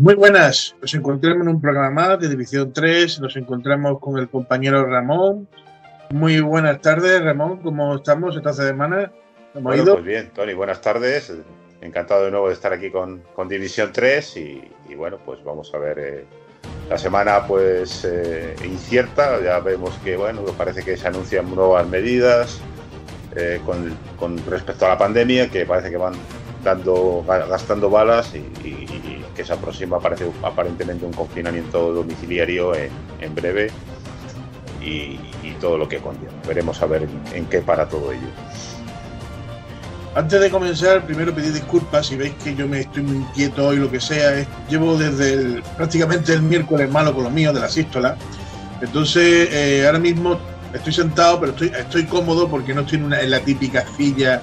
Muy buenas, nos encontramos en un programa más de División 3, nos encontramos con el compañero Ramón. Muy buenas tardes, Ramón, ¿cómo estamos esta semana? ¿Cómo bueno, ido? Pues bien, Tony, buenas tardes. Encantado de nuevo de estar aquí con, con División 3 y, y, bueno, pues vamos a ver eh, la semana pues eh, incierta, ya vemos que bueno, parece que se anuncian nuevas medidas eh, con, con, respecto a la pandemia que parece que van dando gastando balas y, y que se aproxima parece aparentemente un confinamiento domiciliario en, en breve y, y, todo lo que conlleva. Veremos a ver en, qué para todo ello. Antes de comenzar, primero pedir disculpas si veis que yo me estoy muy inquieto hoy, lo que sea. Llevo desde el, prácticamente el miércoles malo con lo mío de la sístola. Entonces, eh, ahora mismo estoy sentado, pero estoy, estoy cómodo porque no estoy en, una, en la típica silla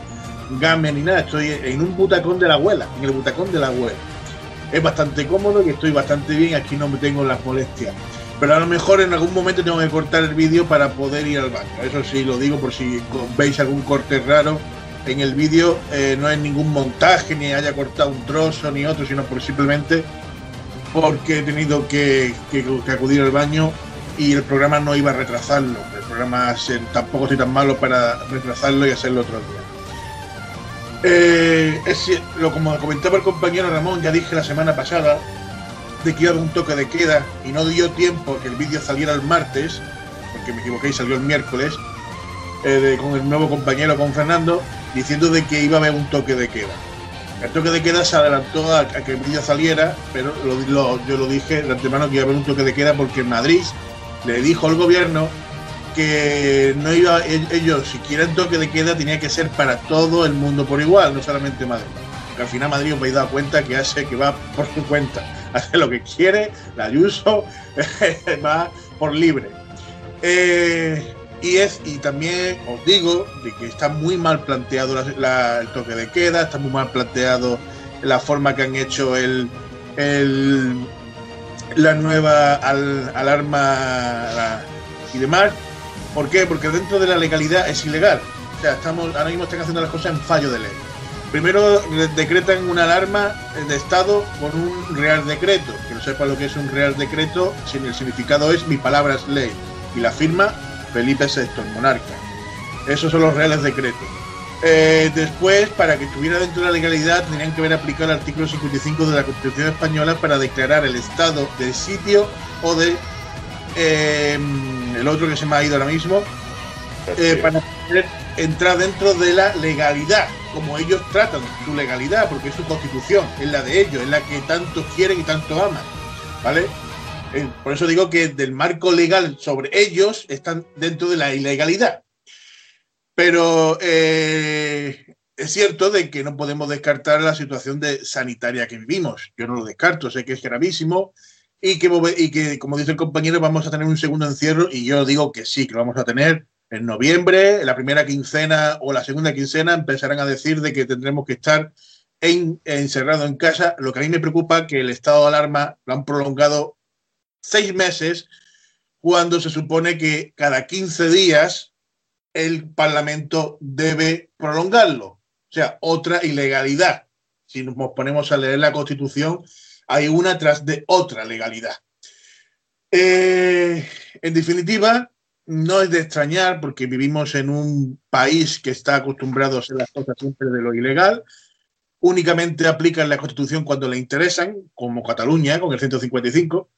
game ni nada. Estoy en un butacón de la abuela, en el butacón de la abuela. Es bastante cómodo y estoy bastante bien. Aquí no me tengo las molestias. Pero a lo mejor en algún momento tengo que cortar el vídeo para poder ir al baño. Eso sí lo digo por si veis algún corte raro en el vídeo eh, no hay ningún montaje, ni haya cortado un trozo ni otro, sino por simplemente porque he tenido que, acudir al baño y el programa no iba a retrasarlo. El programa tampoco estoy tan malo para retrasarlo y hacerlo otro día. Eh, es, lo como comentaba el compañero Ramón, ya dije la semana pasada de que iba a haber un toque de queda y no dio tiempo que el vídeo saliera el martes, porque me equivoqué y salió el miércoles, eh, con el nuevo compañero, con Fernando, diciendo de que iba a haber un toque de queda. El toque de queda se adelantó a, que el vídeo saliera, pero lo, yo lo dije de antemano que iba a haber un toque de queda porque en Madrid le dijo al gobierno que no iba ellos si quieren toque de queda tenía que ser para todo el mundo por igual, no solamente Madrid. Que al final Madrid os habéis dado cuenta que hace que va por su cuenta, hace lo que quiere, la Ayuso va por libre. Eh, y es y también os digo de que está muy mal planteado la, la, el toque de queda, está muy mal planteado la forma que han hecho el, la nueva al, alarma la, y demás. ¿Por qué? Porque dentro de la legalidad es ilegal. O sea, estamos ahora mismo están haciendo las cosas en fallo de ley. Primero decretan una alarma de Estado con un real decreto. Que no sepa lo que es un real decreto, si el significado es mi palabra es ley. Y la firma Felipe VI, el monarca. Esos son los reales decretos. Eh, después, para que estuviera dentro de la legalidad, tenían que haber aplicado el artículo 55 de la Constitución Española para declarar el estado del sitio o de eh, el otro que se me ha ido ahora mismo, eh, para poder entrar dentro de la legalidad, como ellos tratan su legalidad, porque es su constitución, es la de ellos, es la que tanto quieren y tanto aman. ¿Vale? Eh, por eso digo que del marco legal sobre ellos están dentro de la ilegalidad. Pero eh, es cierto de que no podemos descartar la situación de sanitaria que vivimos. Yo no lo descarto, sé que es gravísimo y que, como dice el compañero, vamos a tener un segundo encierro y yo digo que sí, que lo vamos a tener en noviembre, la primera quincena o la segunda quincena empezarán a decir de que tendremos que estar en, encerrado en casa. Lo que a mí me preocupa que el estado de alarma lo han prolongado seis meses cuando se supone que cada 15 días el Parlamento debe prolongarlo. O sea, otra ilegalidad. Si nos ponemos a leer la Constitución, hay una tras de otra legalidad. Eh, en definitiva, no es de extrañar porque vivimos en un país que está acostumbrado a hacer las cosas siempre de lo ilegal. Únicamente aplican la Constitución cuando le interesan, como Cataluña con el 155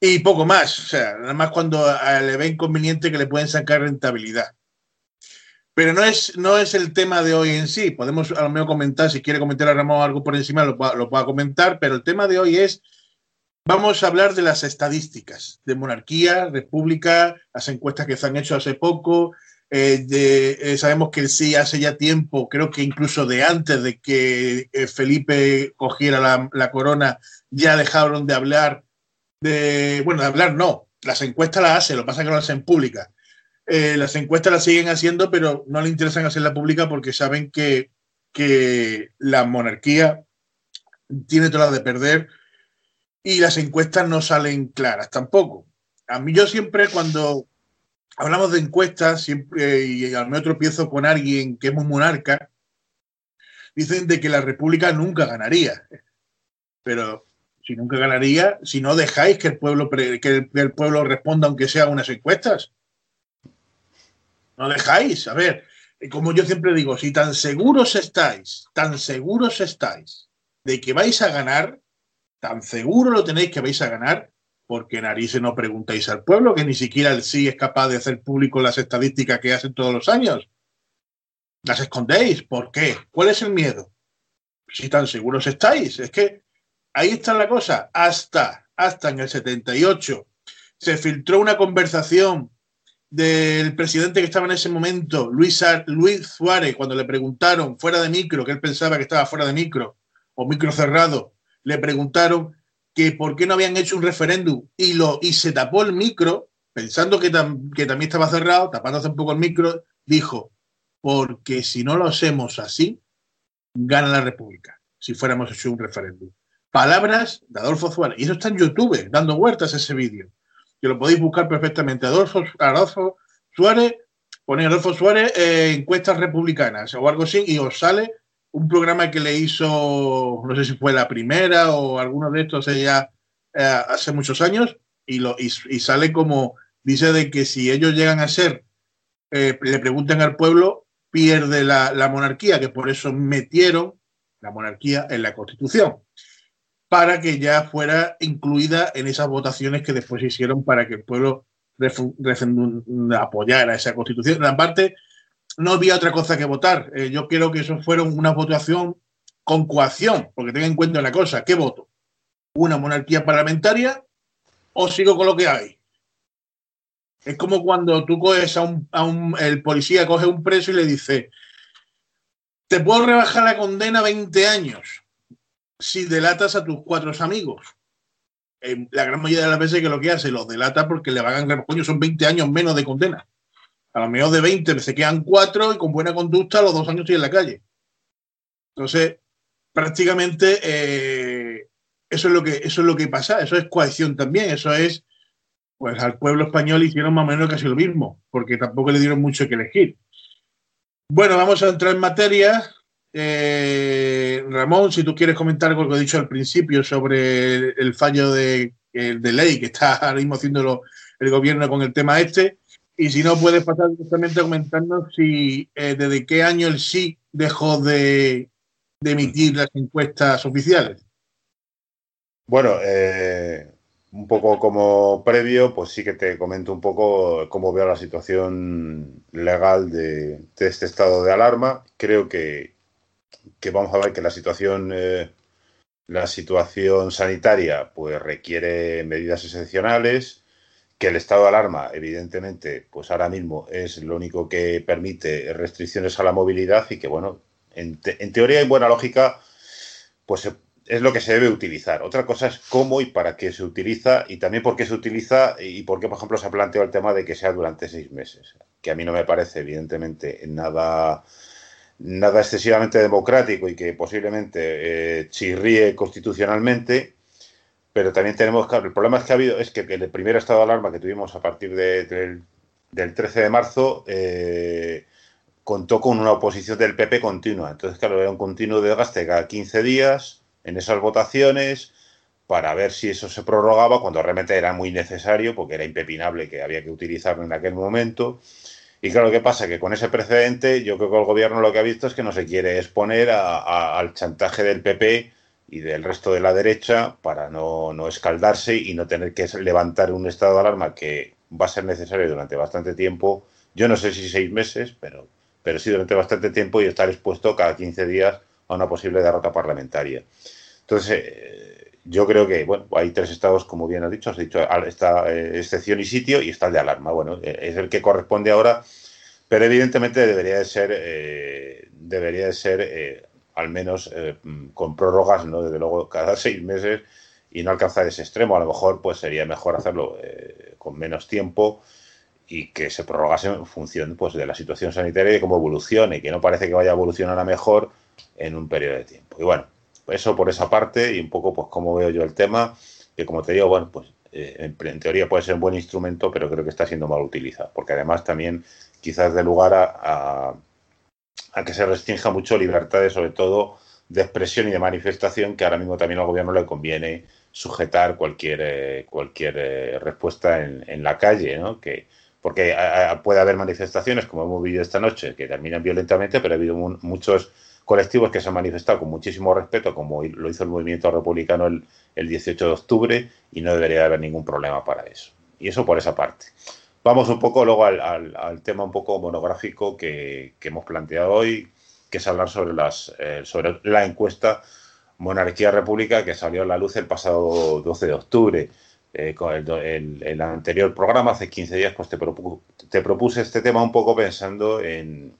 y poco más, o sea, nada más cuando le ve inconveniente que le pueden sacar rentabilidad. Pero no es, no es el tema de hoy en sí. Podemos a lo mejor comentar, si quiere comentar a Ramón algo por encima, lo, lo pueda comentar, pero el tema de hoy es, vamos a hablar de las estadísticas, de monarquía, república, las encuestas que se han hecho hace poco. Eh, eh, sabemos que sí hace ya tiempo, creo que incluso de antes de que eh, Felipe cogiera la, la corona, ya dejaron de hablar de, bueno, de hablar no, las encuestas las hace, lo que pasa es que no las hacen públicas. Eh, las encuestas las siguen haciendo, pero no le interesan hacerla pública porque saben que, que la monarquía tiene todas de perder y las encuestas no salen claras tampoco. A mí yo siempre cuando hablamos de encuestas, siempre, y al menos tropiezo con alguien que es muy monarca, dicen de que la república nunca ganaría. Pero Si nunca ganaría, si no dejáis que el pueblo que el, pueblo responda aunque sea unas encuestas. No dejáis. A ver, como yo siempre digo, si tan seguros estáis, tan seguros estáis de que vais a ganar, tan seguro lo tenéis que vais a ganar, porque narices no preguntáis al pueblo, que ni siquiera el sí es capaz de hacer público las estadísticas que hacen todos los años. Las escondéis. ¿Por qué? ¿Cuál es el miedo? Si tan seguros estáis. Es que ahí está la cosa. Hasta, hasta en el 78 se filtró una conversación del presidente que estaba en ese momento, Luis, Luis Suárez, cuando le preguntaron fuera de micro, que él pensaba que estaba fuera de micro o micro cerrado, le preguntaron que por qué no habían hecho un referéndum y, lo, y se tapó el micro, pensando que, que también estaba cerrado, tapándose un poco el micro, dijo, porque si no lo hacemos así, gana la República, si fuéramos hecho un referéndum. Palabras de Adolfo Suárez. Y eso está en YouTube, dando vueltas ese vídeo. Que lo podéis buscar perfectamente. Adolfo, Adolfo Suárez, ponéis Adolfo Suárez eh, encuestas republicanas o algo así y os sale un programa que le hizo, no sé si fue la primera o alguno de estos ya eh, hace muchos años, y, lo, y, sale como, dice de que si ellos llegan a ser, eh, le preguntan al pueblo, pierde la, la, monarquía, que por eso metieron la monarquía en la constitución, para que ya fuera incluida en esas votaciones que después hicieron para que el pueblo apoyara esa constitución. Aparte, no había otra cosa que votar. Eh, yo quiero que eso fuera una votación con coacción, porque tenga en cuenta una cosa, ¿qué voto? ¿Una monarquía parlamentaria o sigo con lo que hay? Es como cuando tú coges a un, a un el policía coge un preso y le dice, te puedo rebajar la condena 20 años si delatas a tus cuatro amigos. la gran mayoría de las veces que lo que hace los delata porque le van a coño, son 20 años menos de condena a lo mejor de 20 se quedan cuatro y con buena conducta los dos años estoy en la calle. Entonces, prácticamente eh, eso, es lo que, eso es lo que pasa, eso es coacción también, eso es, pues al pueblo español hicieron más o menos casi lo mismo, porque tampoco le dieron mucho que elegir. Bueno, vamos a entrar en materia. Eh, Ramón, si tú quieres comentar algo que he dicho al principio sobre el, fallo de, de, ley que está ahora mismo el gobierno con el tema este, y si no, puedes pasar directamente comentarnos si eh, desde qué año el sí dejó de, emitir las encuestas oficiales. Bueno, eh, un poco como previo, pues sí que te comento un poco cómo veo la situación legal de, este estado de alarma. Creo que, vamos a ver que la situación, eh, la situación sanitaria, pues requiere medidas excepcionales que el estado de alarma, evidentemente, pues ahora mismo es lo único que permite restricciones a la movilidad y que, bueno, en, teoría y buena lógica, pues es lo que se debe utilizar. Otra cosa es cómo y para qué se utiliza y también por qué se utiliza y por qué, por ejemplo, se ha planteado el tema de que sea durante seis meses, que a mí no me parece, evidentemente, nada nada excesivamente democrático y que posiblemente eh, chirríe constitucionalmente, pero también tenemos, claro, el problema es que ha habido, es que el primer estado de alarma que tuvimos a partir del 13 de marzo eh, contó con una oposición del PP continua. Entonces, claro, era un continuo desgaste cada 15 días en esas votaciones para ver si eso se prorrogaba cuando realmente era muy necesario porque era impepinable que había que utilizarlo en aquel momento. Y claro, ¿qué pasa? Que con ese precedente yo creo que el gobierno lo que ha visto es que no se quiere exponer al chantaje del PP y del resto de la derecha para no, no, escaldarse y no tener que levantar un estado de alarma que va a ser necesario durante bastante tiempo. Yo no sé si seis meses, pero, pero sí durante bastante tiempo y estar expuesto cada 15 días a una posible derrota parlamentaria. Entonces, eh, yo creo que, bueno, hay tres estados, como bien has dicho, has dicho, está eh, excepción y sitio y está el de alarma. Bueno, eh, es el que corresponde ahora, pero evidentemente debería de ser, debería de ser al menos eh, con prórrogas, ¿no? Desde luego, cada seis meses y no alcanzar ese extremo. A lo mejor, pues sería mejor hacerlo eh, con menos tiempo y que se prorrogase en función pues, de la situación sanitaria y de cómo evolucione, que no parece que vaya a evolucionar a mejor en un periodo de tiempo. Y bueno, eso por esa parte y un poco pues cómo veo yo el tema, que como te digo, bueno, pues eh, en, teoría puede ser un buen instrumento, pero creo que está siendo mal utilizado, porque además también quizás dé lugar a a que se restrinja mucho libertades, sobre todo de expresión y de manifestación, que ahora mismo también al gobierno le conviene sujetar cualquier, eh, cualquier eh, respuesta en, la calle, ¿no? Que, porque puede haber manifestaciones, como hemos vivido esta noche, que terminan violentamente, pero ha habido muchos colectivos que se han manifestado con muchísimo respeto, como lo hizo el movimiento republicano el, 18 de octubre, y no debería haber ningún problema para eso. Y eso por esa parte. Vamos un poco luego al, tema un poco monográfico que, hemos planteado hoy, que es hablar eh, sobre la encuesta Monarquía República que salió a la luz el pasado 12 de octubre. Eh, con el, anterior programa, hace 15 días, pues te, te propuse este tema un poco pensando en,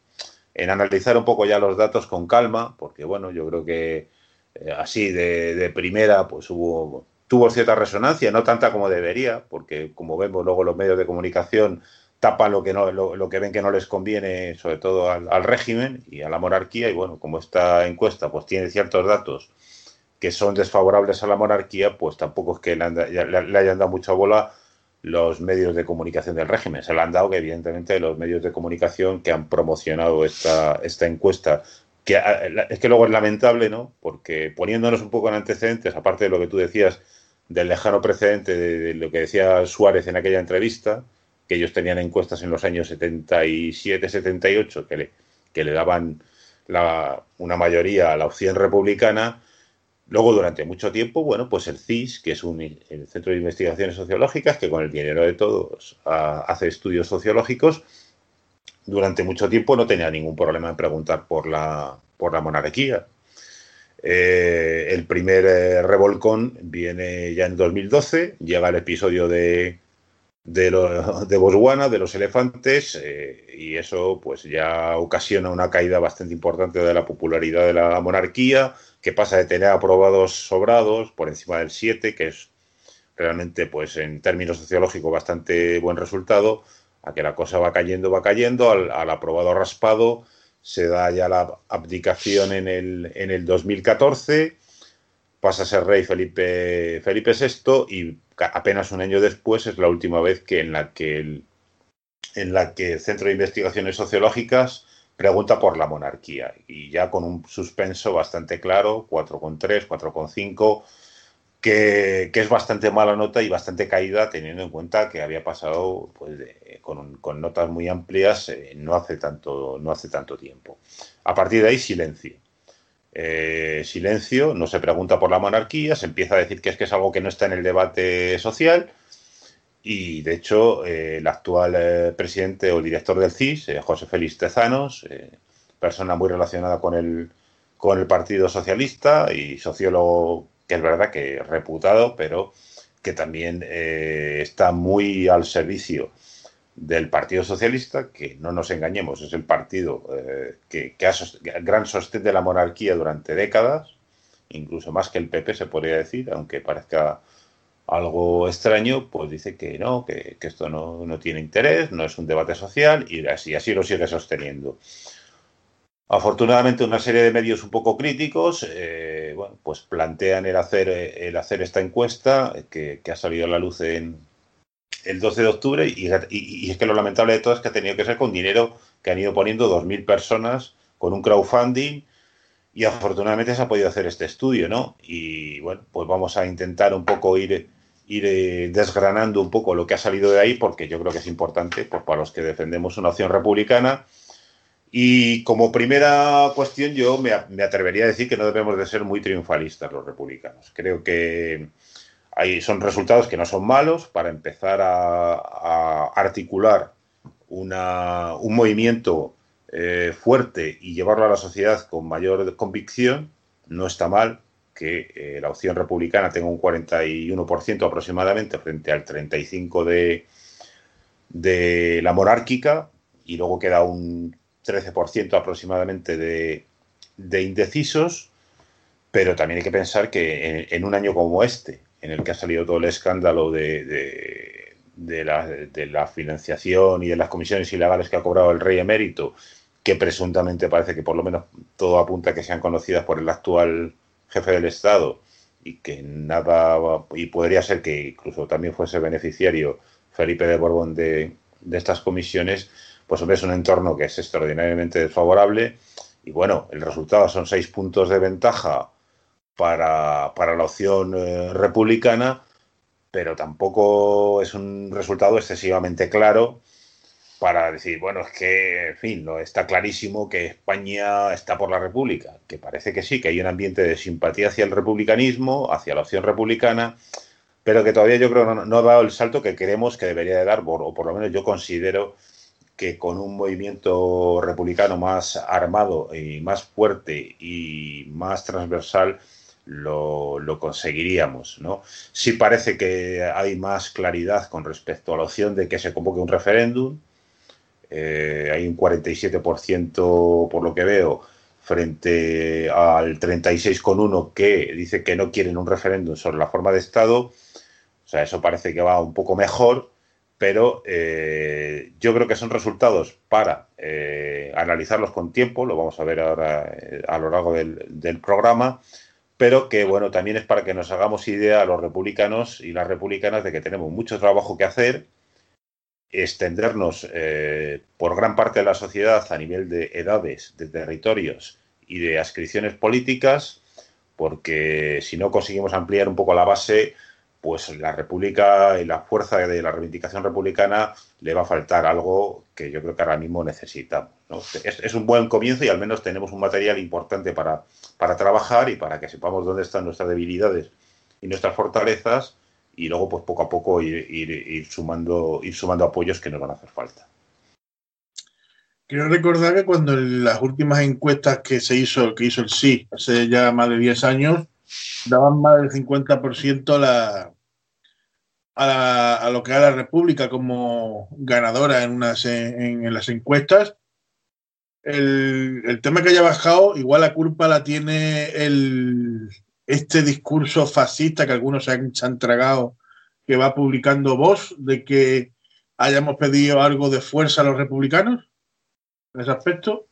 en, analizar un poco ya los datos con calma, porque bueno, yo creo que eh, así de, primera, pues hubo, tuvo cierta resonancia, no tanta como debería, porque como vemos luego los medios de comunicación tapan lo que no lo, que ven que no les conviene sobre todo al, régimen y a la monarquía y bueno como esta encuesta pues tiene ciertos datos que son desfavorables a la monarquía, pues tampoco es que le, hayan dado mucha bola los medios de comunicación del régimen. Se le han dado que, evidentemente, los medios de comunicación que han promocionado esta, esta encuesta, que es que luego es lamentable, ¿no? Porque poniéndonos un poco en antecedentes, aparte de lo que tú decías del lejano precedente de, lo que decía Suárez en aquella entrevista, que ellos tenían encuestas en los años 77, 78, que le, que le daban una mayoría a la opción republicana, Luego, durante mucho tiempo, bueno, pues el CIS, que es un, el Centro de Investigaciones Sociológicas, que con el dinero de todos hace estudios sociológicos, durante mucho tiempo no tenía ningún problema en preguntar por la, por la monarquía. Eh, el primer eh, revolcón viene ya en 2012, llega el episodio de, de, de Botswana, de los elefantes, eh, y eso pues ya ocasiona una caída bastante importante de la popularidad de la monarquía, que pasa de tener aprobados sobrados por encima del 7, que es realmente, pues en términos sociológicos, bastante buen resultado, a que la cosa va cayendo, va cayendo, al, aprobado raspado se da ya la abdicación en el, en el 2014, pasa a ser rey Felipe, Felipe VI y apenas un año después es la última vez que en la que en la que el Centro de Investigaciones Sociológicas pregunta por la monarquía y ya con un suspenso bastante claro, 4,3, 4,5, que, que es bastante mala nota y bastante caída teniendo en cuenta que había pasado pues, con, con, notas muy amplias eh, no, hace tanto, no hace tanto tiempo. A partir de ahí, silencio. Eh, silencio, no se pregunta por la monarquía, se empieza a decir que es que es algo que no está en el debate social y de hecho, eh, el actual eh, presidente o director del CIS, eh, José Félix Tezanos, persona muy relacionada con el, con el Partido Socialista y sociólogo que es verdad que reputado, pero que también está muy al servicio del Partido Socialista, que no nos engañemos, es el partido que, que ha gran sostén de la monarquía durante décadas, incluso más que el PP se podría decir, aunque parezca algo extraño, pues dice que no, que, esto no, tiene interés, no es un debate social y así, así lo sigue sosteniendo. Afortunadamente, una serie de medios un poco críticos eh, bueno, pues plantean el hacer, el hacer esta encuesta que, ha salido a la luz en el 12 de octubre y, y, es que lo lamentable de todo es que ha tenido que ser con dinero que han ido poniendo 2.000 personas con un crowdfunding y afortunadamente se ha podido hacer este estudio, ¿no? Y bueno, pues vamos a intentar un poco ir ir desgranando un poco lo que ha salido de ahí, porque yo creo que es importante pues, para los que defendemos una opción republicana. Y como primera cuestión, yo me, atrevería a decir que no debemos de ser muy triunfalistas los republicanos. Creo que hay, son resultados que no son malos para empezar a, articular una, un movimiento eh, fuerte y llevarlo a la sociedad con mayor convicción. No está mal, que eh, la opción republicana tenga un 41% aproximadamente frente al 35% de, de la monárquica y luego queda un 13% aproximadamente de, de, indecisos, pero también hay que pensar que en, un año como este, en el que ha salido todo el escándalo de, de, la, de la financiación y de las comisiones ilegales que ha cobrado el rey emérito, que presuntamente parece que por lo menos todo apunta a que sean conocidas por el actual jefe del Estado y que nada, y podría ser que incluso también fuese beneficiario Felipe de Borbón de, estas comisiones, pues hombre, es un entorno que es extraordinariamente desfavorable y bueno, el resultado son seis puntos de ventaja para, la opción eh, republicana, pero tampoco es un resultado excesivamente claro para decir, bueno, es que, en fin, no está clarísimo que España está por la República, que parece que sí, que hay un ambiente de simpatía hacia el republicanismo, hacia la opción republicana, pero que todavía yo creo no, no ha dado el salto que queremos que debería de dar, o por lo menos yo considero que con un movimiento republicano más armado y más fuerte y más transversal lo, conseguiríamos. ¿no? Sí parece que hay más claridad con respecto a la opción de que se convoque un referéndum, eh, hay un 47% por lo que veo frente al 36,1 que dice que no quieren un referéndum sobre la forma de Estado. O sea, eso parece que va un poco mejor, pero eh, yo creo que son resultados para eh, analizarlos con tiempo, lo vamos a ver ahora a lo largo del, del, programa, pero que bueno, también es para que nos hagamos idea a los republicanos y las republicanas de que tenemos mucho trabajo que hacer extendernos eh, por gran parte de la sociedad a nivel de edades, de territorios y de adscripciones políticas, porque si no conseguimos ampliar un poco la base, pues la República y la fuerza de la reivindicación republicana le va a faltar algo que yo creo que ahora mismo necesitamos. Es, es, un buen comienzo y al menos tenemos un material importante para, para trabajar y para que sepamos dónde están nuestras debilidades y nuestras fortalezas y luego pues poco a poco ir, sumando ir sumando apoyos que nos van a hacer falta. Quiero recordar que cuando en las últimas encuestas que se hizo, que hizo el sí, hace ya más de 10 años, daban más del 50% la, a, a, lo que era la República como ganadora en, unas, en, las encuestas. El, el, tema que haya bajado, igual la culpa la tiene el, este discurso fascista que algunos se han, se tragado, que va publicando vos, de que hayamos pedido algo de fuerza a los republicanos en ese aspecto?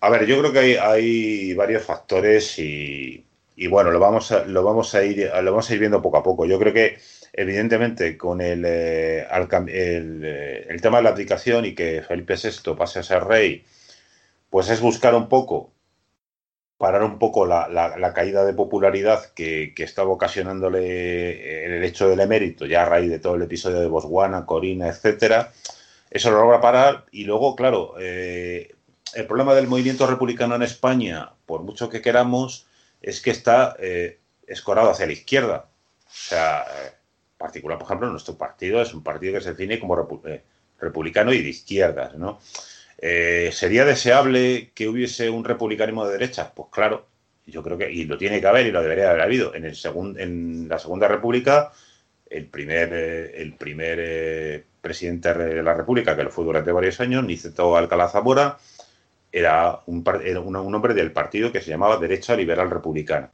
A ver, yo creo que hay, hay varios factores y, y, bueno, lo vamos, a, lo, vamos a ir, lo vamos a ir viendo poco a poco. Yo creo que, evidentemente, con el, eh, el, eh, el tema de la abdicación y que Felipe VI pase a ser rey, pues es buscar un poco parar un poco la, caída de popularidad que, estaba ocasionándole el hecho del emérito, ya a raíz de todo el episodio de Botswana, Corina, etcétera. Eso lo logra parar y luego, claro, eh, el problema del movimiento republicano en España, por mucho que queramos, es que está eh, escorado hacia la izquierda. O sea, en eh, particular, por ejemplo, nuestro partido es un partido que se define como republicano y de izquierdas, ¿no? Eh, ¿Sería deseable que hubiese un republicanismo de derecha? Pues claro, yo creo que, y lo tiene que haber y lo debería haber habido. En, el en la Segunda República, el primer, eh, eh, presidente de la República, que lo fue durante varios años, Niceto Alcalá Zamora, era un, hombre del partido que se llamaba Derecha Liberal Republicana.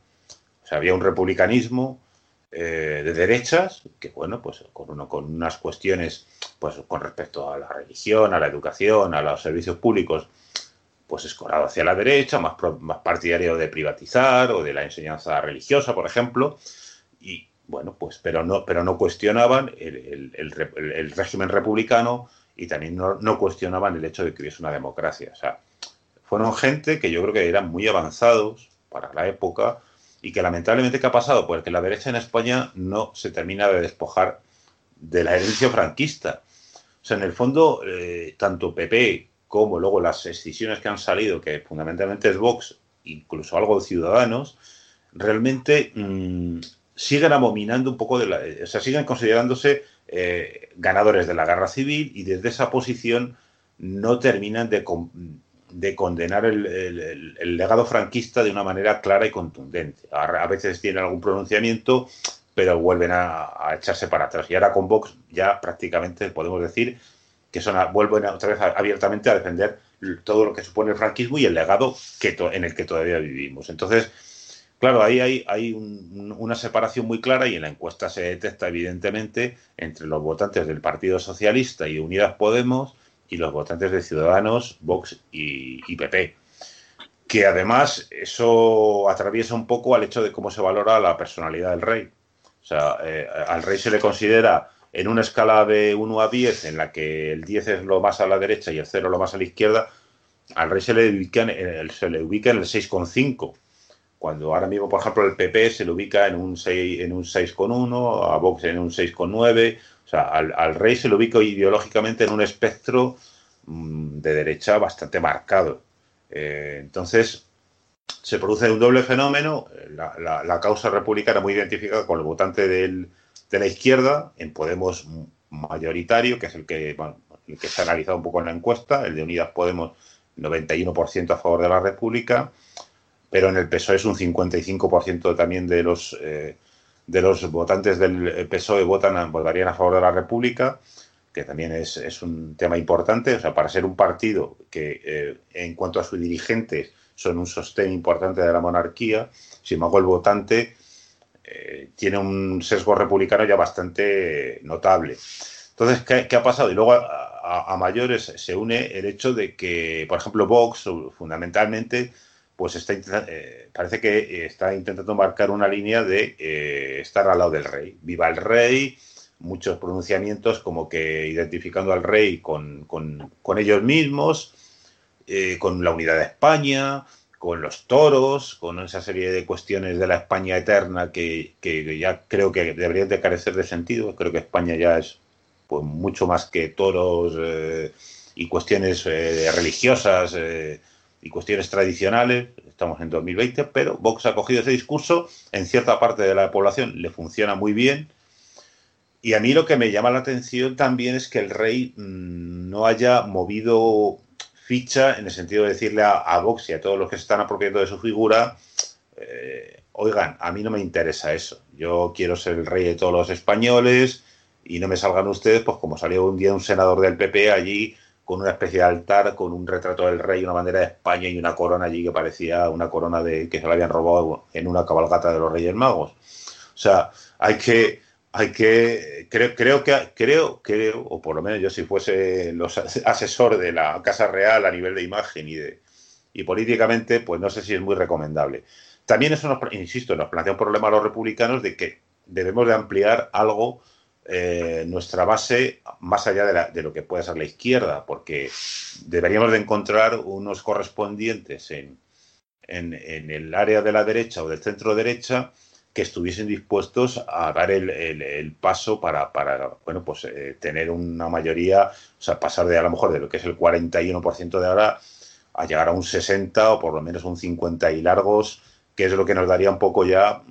O sea, había un republicanismo de derechas que, bueno, pues con, uno, con unas cuestiones pues con respecto a la religión, a la educación, a los servicios públicos, pues escorado hacia la derecha, más, más partidario de privatizar o de la enseñanza religiosa, por ejemplo, y bueno, pues, pero no, pero no cuestionaban el, el, régimen republicano y también no, no, cuestionaban el hecho de que hubiese una democracia. O sea, fueron gente que yo creo que eran muy avanzados para la época y que lamentablemente, ¿qué ha pasado? Pues que la derecha en España no se termina de despojar de la herencia franquista. O sea, en el fondo, eh, tanto PP como luego las decisiones que han salido, que fundamentalmente es Vox, incluso algo de Ciudadanos, realmente mm, siguen abominando un poco de la. O sea, siguen considerándose eh, ganadores de la guerra civil y desde esa posición no terminan de, de condenar el, legado franquista de una manera clara y contundente. A, veces tienen algún pronunciamiento, pero vuelven a, echarse para atrás. Y ahora con Vox ya prácticamente podemos decir que son vuelven otra vez abiertamente a defender todo lo que supone el franquismo y el legado que en el que todavía vivimos. Entonces, claro, ahí hay, hay una separación muy clara y en la encuesta se detecta evidentemente entre los votantes del Partido Socialista y Unidas Podemos y los votantes de Ciudadanos, Vox y, y PP que además eso atraviesa un poco al hecho de cómo se valora la personalidad del rey. O sea, eh, al rey se le considera en una escala de 1 a 10, en la que el 10 es lo más a la derecha y el 0 lo más a la izquierda, al rey se le ubica en, el, se le ubica en el 6,5. cuando ahora mismo, por ejemplo, el PP se lo ubica en un 6,1, en un 6,1, a Vox en un 6,9, o sea, al, rey se lo ubica ideológicamente en un espectro mm, de derecha bastante marcado. Eh, entonces, se produce un doble fenómeno, la, causa republicana muy identificada con el votante de la izquierda, en Podemos mayoritario, que es el que, el que se ha analizado un poco en la encuesta, el de Unidas Podemos 91% a favor de la República, pero en el PSOE es un 55% también de los, eh, de los votantes del PSOE votan, votarían a favor de la República, que también es, un tema importante. O sea, para ser un partido que, eh, en cuanto a sus dirigentes, son un sostén importante de la monarquía, sin embargo, el votante eh, tiene un sesgo republicano ya bastante notable. Entonces, ¿qué, ha pasado? Y luego a, mayores se une el hecho de que, por ejemplo, Vox fundamentalmente pues está eh, parece que está intentando marcar una línea de eh, estar al lado del rey. Viva el rey, muchos pronunciamientos como que identificando al rey con, ellos mismos, eh, con la unidad de España, con los toros, con esa serie de cuestiones de la España eterna que, ya creo que deberían de carecer de sentido. Creo que España ya es pues, mucho más que toros y cuestiones religiosas y cuestiones tradicionales, estamos en 2020, pero Vox ha cogido ese discurso, en cierta parte de la población le funciona muy bien, y a mí lo que me llama la atención también es que el rey mm, no haya movido ficha en el sentido de decirle a, Vox y a todos los que se están apropiando de su figura, eh, oigan, a mí no me interesa eso, yo quiero ser el rey de todos los españoles y no me salgan ustedes, pues como salió un día un senador del PP allí con una especie de altar, con un retrato del rey, una bandera de España y una corona allí que parecía una corona de que se la habían robado en una cabalgata de los Reyes Magos. O sea, hay que, hay que, creo, creo que, creo, creo, o por lo menos yo si fuese los asesor de la Casa Real a nivel de imagen y de y políticamente, pues no sé si es muy recomendable. También eso nos, insisto, nos plantea un problema a los republicanos de que debemos de ampliar algo eh, nuestra base más allá de, lo que puede ser la izquierda, porque deberíamos de encontrar unos correspondientes en, el área de la derecha o del centro derecha que estuviesen dispuestos a dar el, paso para, bueno, pues eh, tener una mayoría, o sea, pasar de a lo mejor de lo que es el 41% de ahora a llegar a un 60 o por lo menos un 50 y largos, que es lo que nos daría un poco ya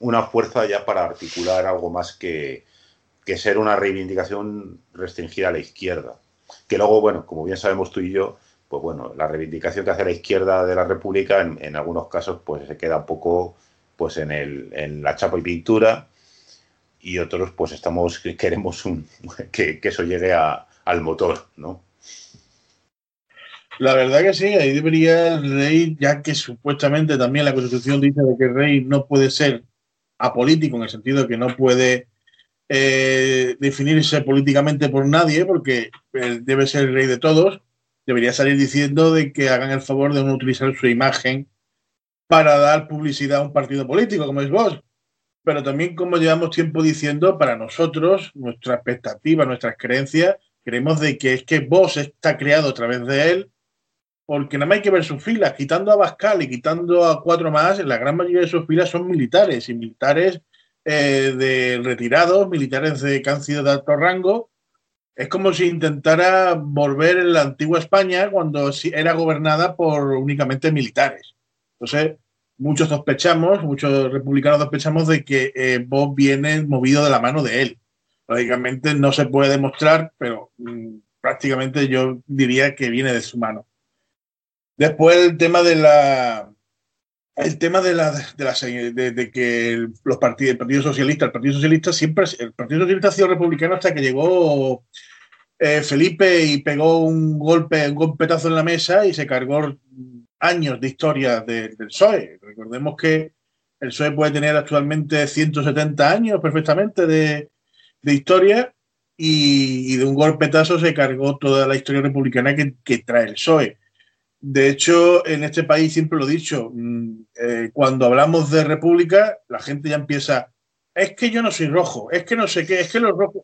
una fuerza ya para articular algo más que, ser una reivindicación restringida a la izquierda. Que luego, bueno, como bien sabemos tú y yo, pues bueno, la reivindicación que hace la izquierda de la República en, algunos casos pues se queda un poco pues en, el, en la chapa y pintura y otros pues estamos queremos un, que, eso llegue al motor, ¿no? La verdad que sí, ahí debería el rey, ya que supuestamente también la Constitución dice de que el rey no puede ser apolítico en el sentido de que no puede eh, definirse políticamente por nadie porque debe ser el rey de todos, debería salir diciendo de que hagan el favor de no utilizar su imagen para dar publicidad a un partido político como es vos. Pero también, como llevamos tiempo diciendo, para nosotros, nuestra expectativa, nuestras creencias, creemos de que es que vos está creado a través de él porque nada más hay que ver sus filas, quitando a Bascal y quitando a cuatro más, la gran mayoría de sus filas son militares y militares eh, de retirados, militares de que han sido de alto rango. Es como si intentara volver en la antigua España cuando era gobernada por únicamente militares. Entonces, muchos sospechamos, muchos republicanos sospechamos de que eh, Bob viene movido de la mano de él. Lógicamente no se puede demostrar, pero mm, prácticamente yo diría que viene de su mano. Después el tema de la el tema de la de, de, que los partidos, el Partido Socialista, el Partido Socialista siempre el Partido Socialista ha sido republicano hasta que llegó eh, Felipe y pegó un golpe, un golpetazo en la mesa y se cargó años de historia del PSOE. Recordemos que el PSOE puede tener actualmente 170 años perfectamente de, historia y, de un golpetazo se cargó toda la historia republicana que, que trae el PSOE. De hecho, en este país siempre lo he dicho, mm, eh, cuando hablamos de república, la gente ya empieza, es que yo no soy rojo, es que no sé qué, es que los rojos...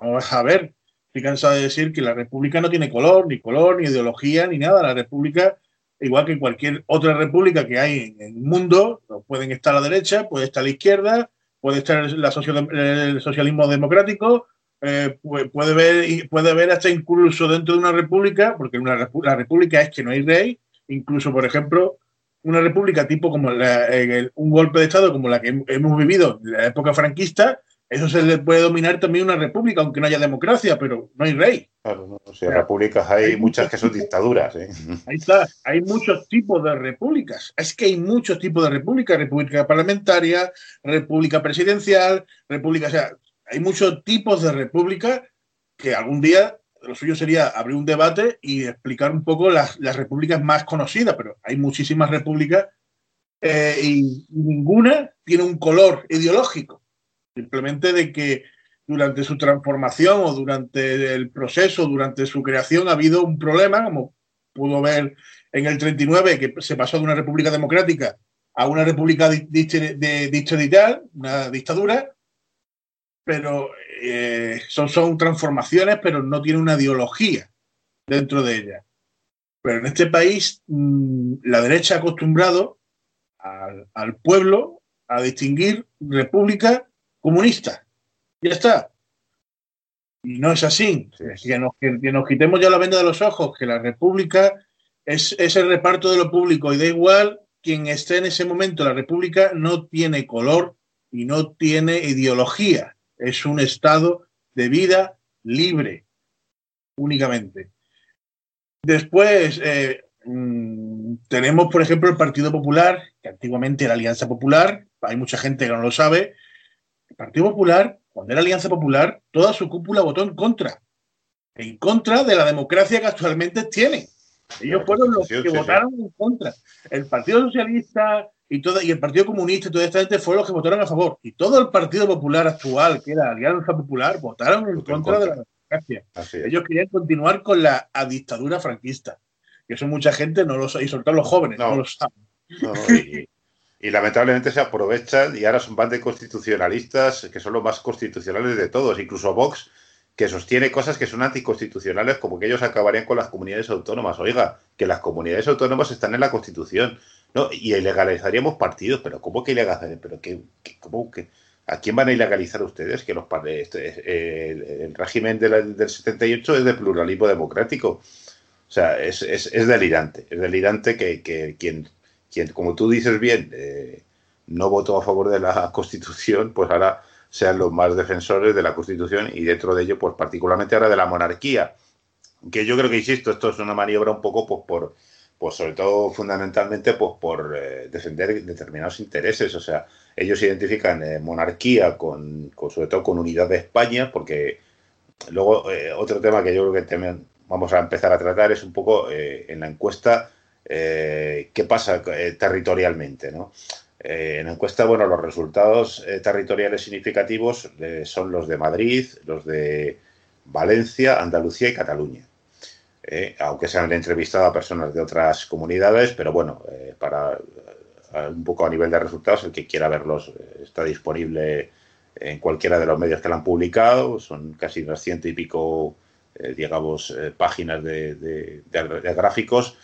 Vamos a ver, estoy cansado de decir que la república no tiene color, ni color, ni ideología, ni nada. La república igual que cualquier otra república que hay en el mundo, pueden estar a la derecha, puede estar a la izquierda, puede estar el socialismo democrático, eh, puede, ver, puede haber hasta incluso dentro de una república, porque una, la república es que no hay rey, incluso, por ejemplo, una república tipo como un golpe de Estado como la que hemos vivido en la época franquista, eso se le puede dominar también una república, aunque no haya democracia, pero no hay rey. Claro, no, o sea, repúblicas hay, muchas que son dictaduras. ¿eh? Ahí está, hay muchos tipos de repúblicas. Es que hay muchos tipos de repúblicas, república parlamentaria, república presidencial, república, o sea, hay muchos tipos de república que algún día lo suyo sería abrir un debate y explicar un poco las, repúblicas más conocidas, pero hay muchísimas repúblicas eh, y ninguna tiene un color ideológico. Simplemente de que durante su transformación o durante el proceso, durante su creación, ha habido un problema, como pudo ver en el 39, que se pasó de una república democrática a una república dictatorial, una dictadura, pero eh, son, son transformaciones, pero no tiene una ideología dentro de ella. Pero en este país, mm, la derecha ha acostumbrado al, al pueblo a distinguir república comunista. Ya está. Y no es así. Que, nos, quitemos ya la venda de los ojos, que la República es, es, el reparto de lo público y da igual quien esté en ese momento. La República no tiene color y no tiene ideología. Es un estado de vida libre, únicamente. Después, eh, mm, tenemos, por ejemplo, el Partido Popular, que antiguamente era Alianza Popular, hay mucha gente que no lo sabe, el Partido Popular, cuando era Alianza Popular, toda su cúpula votó en contra. En contra de la democracia que actualmente tiene. Ellos fueron los que votaron en contra. El Partido Socialista y, todo, y el Partido Comunista y toda esta gente fueron los que votaron a favor. Y todo el Partido Popular actual, que era Alianza Popular, votaron en, contra, de la democracia. Ellos querían continuar con la dictadura franquista. Y eso mucha gente no lo sabe, y sobre todo los jóvenes no, lo saben y lamentablemente se aprovechan y ahora son de constitucionalistas que son los más constitucionales de todos, incluso Vox, que sostiene cosas que son anticonstitucionales, como que ellos acabarían con las comunidades autónomas. Oiga, que las comunidades autónomas están en la Constitución, ¿no? Y ilegalizaríamos partidos, pero ¿cómo que ilegalizaríamos? ¿Pero qué, cómo que, ¿A quién van a ilegalizar ustedes? Que los este, el, régimen del 78 es de pluralismo democrático. O sea, es, es, es delirante. Es delirante que, que quien quien, como tú dices bien, eh, no votó a favor de la Constitución, pues ahora sean los más defensores de la Constitución y dentro de ello, pues particularmente ahora de la monarquía. Que yo creo que, insisto, esto es una maniobra un poco pues, por, pues sobre todo fundamentalmente pues por eh, defender determinados intereses. O sea, ellos identifican eh, monarquía con, sobre todo con unidad de España, porque luego otro tema que yo creo que también vamos a empezar a tratar es un poco en la encuesta eh, qué pasa eh, territorialmente. ¿no? Eh, en la encuesta, bueno, los resultados territoriales significativos son los de Madrid, los de Valencia, Andalucía y Cataluña. Aunque se han entrevistado a personas de otras comunidades, pero bueno, para un poco a nivel de resultados, el que quiera verlos está disponible en cualquiera de los medios que lo han publicado, son casi unas ciento y pico, digamos, páginas de gráficos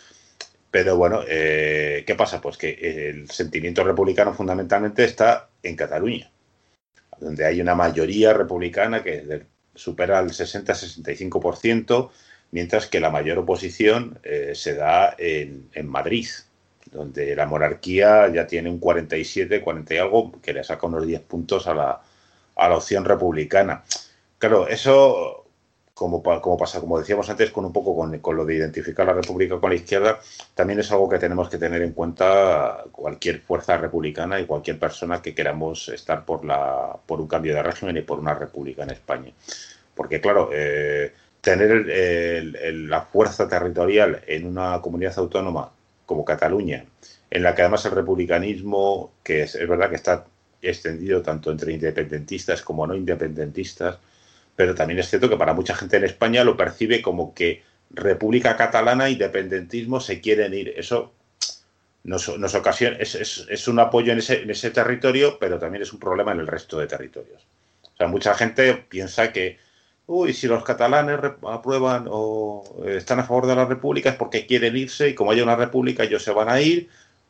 pero bueno, eh, ¿qué pasa? Pues que el sentimiento republicano fundamentalmente está en Cataluña, donde hay una mayoría republicana que supera el 60-65%, mientras que la mayor oposición eh, se da en, Madrid, donde la monarquía ya tiene un 47, 40 y algo, que le saca unos 10 puntos a la, a la opción republicana. Claro, eso como, como pasa, como decíamos antes, con un poco con, lo de identificar la República con la izquierda, también es algo que tenemos que tener en cuenta cualquier fuerza republicana y cualquier persona que queramos estar por, la, por un cambio de régimen y por una república en España. Porque, claro, eh, tener la fuerza territorial en una comunidad autónoma como Cataluña, en la que además el republicanismo, que es verdad que está extendido tanto entre independentistas como no independentistas, pero también es cierto que para mucha gente en España lo percibe como que República Catalana, independentismo se quieren ir. Eso nos, ocasiona, es, un apoyo en ese, en ese territorio, pero también es un problema en el resto de territorios. O sea, mucha gente piensa que, uy, si los catalanes aprueban o están a favor de la república es porque quieren irse y como hay una república ellos se van a ir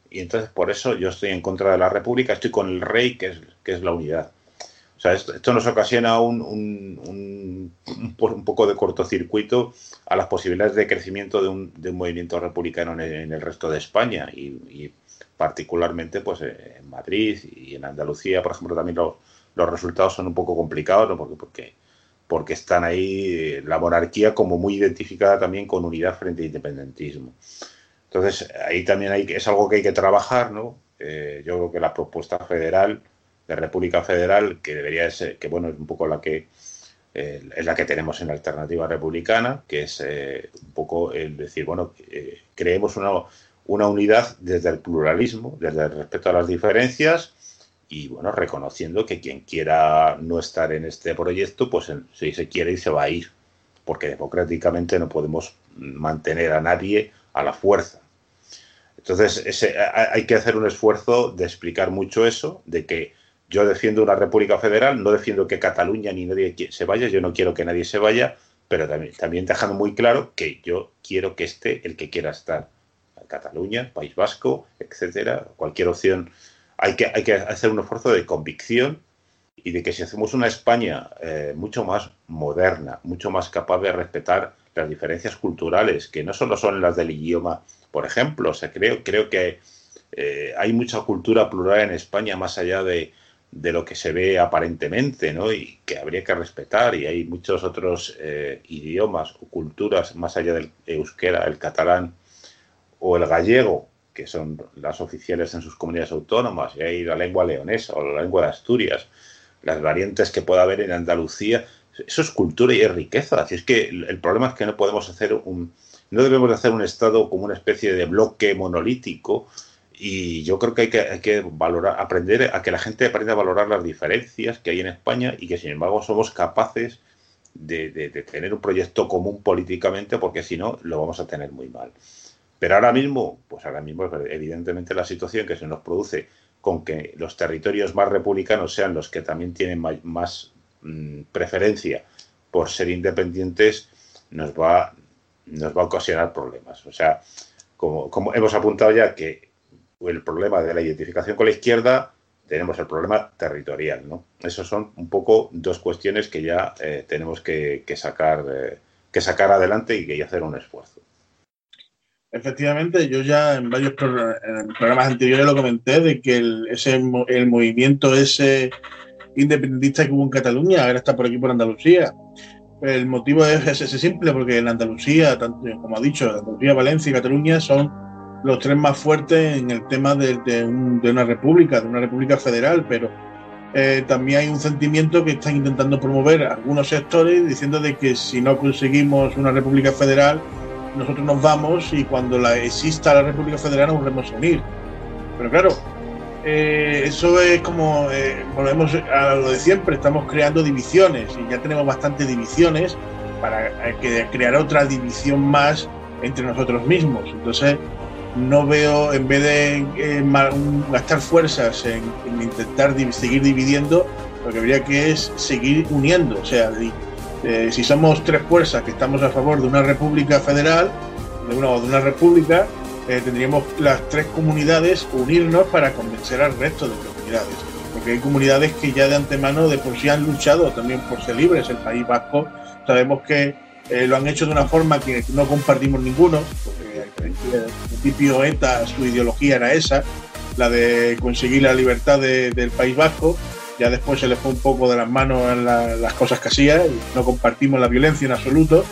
y entonces por eso yo estoy en contra de la república, estoy con el rey que es, que es la unidad. O sea, esto, nos ocasiona un, un, un, poco de cortocircuito a las posibilidades de crecimiento de un, de un movimiento republicano en el, resto de España y, particularmente pues en Madrid y en Andalucía, por ejemplo, también los resultados son un poco complicados, ¿no? porque, porque porque están ahí eh, la monarquía como muy identificada también con unidad frente al independentismo. Entonces, ahí también hay, es algo que hay que trabajar, ¿no? Eh, yo creo que la propuesta federal, de República Federal, que debería ser, que bueno, es un poco la que eh, es la que tenemos en la alternativa republicana, que es un poco el decir, bueno, creemos una, una unidad desde el pluralismo, desde el respeto a las diferencias, y bueno, reconociendo que quien quiera no estar en este proyecto, pues si se quiere y se va a ir, porque democráticamente no podemos mantener a nadie a la fuerza. Entonces, ese, hay que hacer un esfuerzo de explicar mucho eso, de que yo defiendo una república federal, no defiendo que Cataluña ni nadie se vaya, yo no quiero que nadie se vaya, pero también, también dejando muy claro que yo quiero que esté el que quiera estar. Cataluña, País Vasco, etcétera, cualquier opción hay que, hay que hacer un esfuerzo de convicción y de que si hacemos una España eh, mucho más moderna, mucho más capaz de respetar las diferencias culturales, que no solo son las del idioma, por ejemplo, o creo, creo que eh, hay mucha cultura plural en España más allá de, lo que se ve aparentemente, ¿no? Y que habría que respetar, y hay muchos otros eh, idiomas o culturas más allá del euskera, el catalán o el gallego, que son las oficiales en sus comunidades autónomas, y hay la lengua leonesa o la lengua de Asturias, las variantes que pueda haber en Andalucía, eso es cultura y es riqueza. Así es que el problema es que no podemos hacer un, no debemos hacer un Estado como una especie de bloque monolítico, y yo creo que hay que, hay que valorar, aprender a que la gente aprenda a valorar las diferencias que hay en España y que sin embargo somos capaces de, de tener un proyecto común políticamente, porque si no, lo vamos a tener muy mal. Pero ahora mismo, pues ahora mismo, evidentemente, la situación que se nos produce con que los territorios más republicanos sean los que también tienen más, mm, preferencia por ser independientes, nos va, nos va a ocasionar problemas. O sea, como, hemos apuntado ya que el problema de la identificación con la izquierda, tenemos el problema territorial, ¿no? Esos son un poco dos cuestiones que ya eh, tenemos que, sacar, eh, que sacar adelante y que hacer un esfuerzo. Efectivamente, yo ya en varios programas anteriores lo comenté de que el, ese, el movimiento ese independentista que hubo en Cataluña ahora está por aquí por Andalucía. El motivo es ese simple, porque en Andalucía, tanto, como ha dicho, Andalucía, Valencia y Cataluña son los tres más fuertes en el tema de, de, una república, de una república federal, pero eh, también hay un sentimiento que están intentando promover algunos sectores diciendo de que si no conseguimos una república federal, nosotros nos vamos y cuando la exista la República Federal nos volvemos a unir. Pero claro, eh, eso es como, eh, volvemos a lo de siempre, estamos creando divisiones y ya tenemos bastantes divisiones para eh, crear otra división más entre nosotros mismos. Entonces, no veo, en vez de gastar fuerzas en, intentar seguir dividiendo, lo que habría que es seguir uniendo. O sea, eh, si somos tres fuerzas que estamos a favor de una república federal, de una, de una república, eh, tendríamos las tres comunidades unirnos para convencer al resto de comunidades. Porque hay comunidades que ya de antemano de por sí han luchado también por ser libres. El País Vasco sabemos que eh, lo han hecho de una forma que no compartimos ninguno, porque al principio ETA su ideología era esa, la de conseguir la libertad del País Vasco, ya después se le fue un poco de las manos en las cosas que hacía, no compartimos la violencia en absoluto.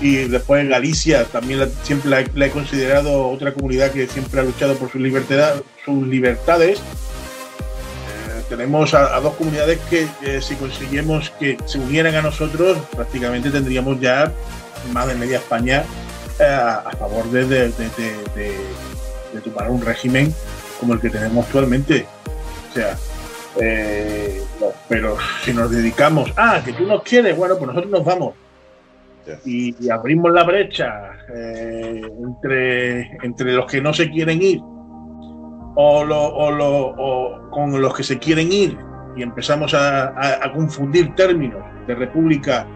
Y después Galicia también siempre la, he considerado otra comunidad que siempre ha luchado por sus, libertad, sus libertades. Eh, tenemos a, dos comunidades que si consiguiéramos que se unieran a nosotros, prácticamente tendríamos ya más de media España eh, a favor de, de, de tomar un régimen como el que tenemos actualmente. O sea, eh, pero si nos dedicamos, ah, que tú nos quieres, bueno, pues nosotros nos vamos. Y, abrimos la brecha eh, entre, entre los que no se quieren ir o, lo, o, lo, o, con los que se quieren ir y empezamos a, confundir términos de república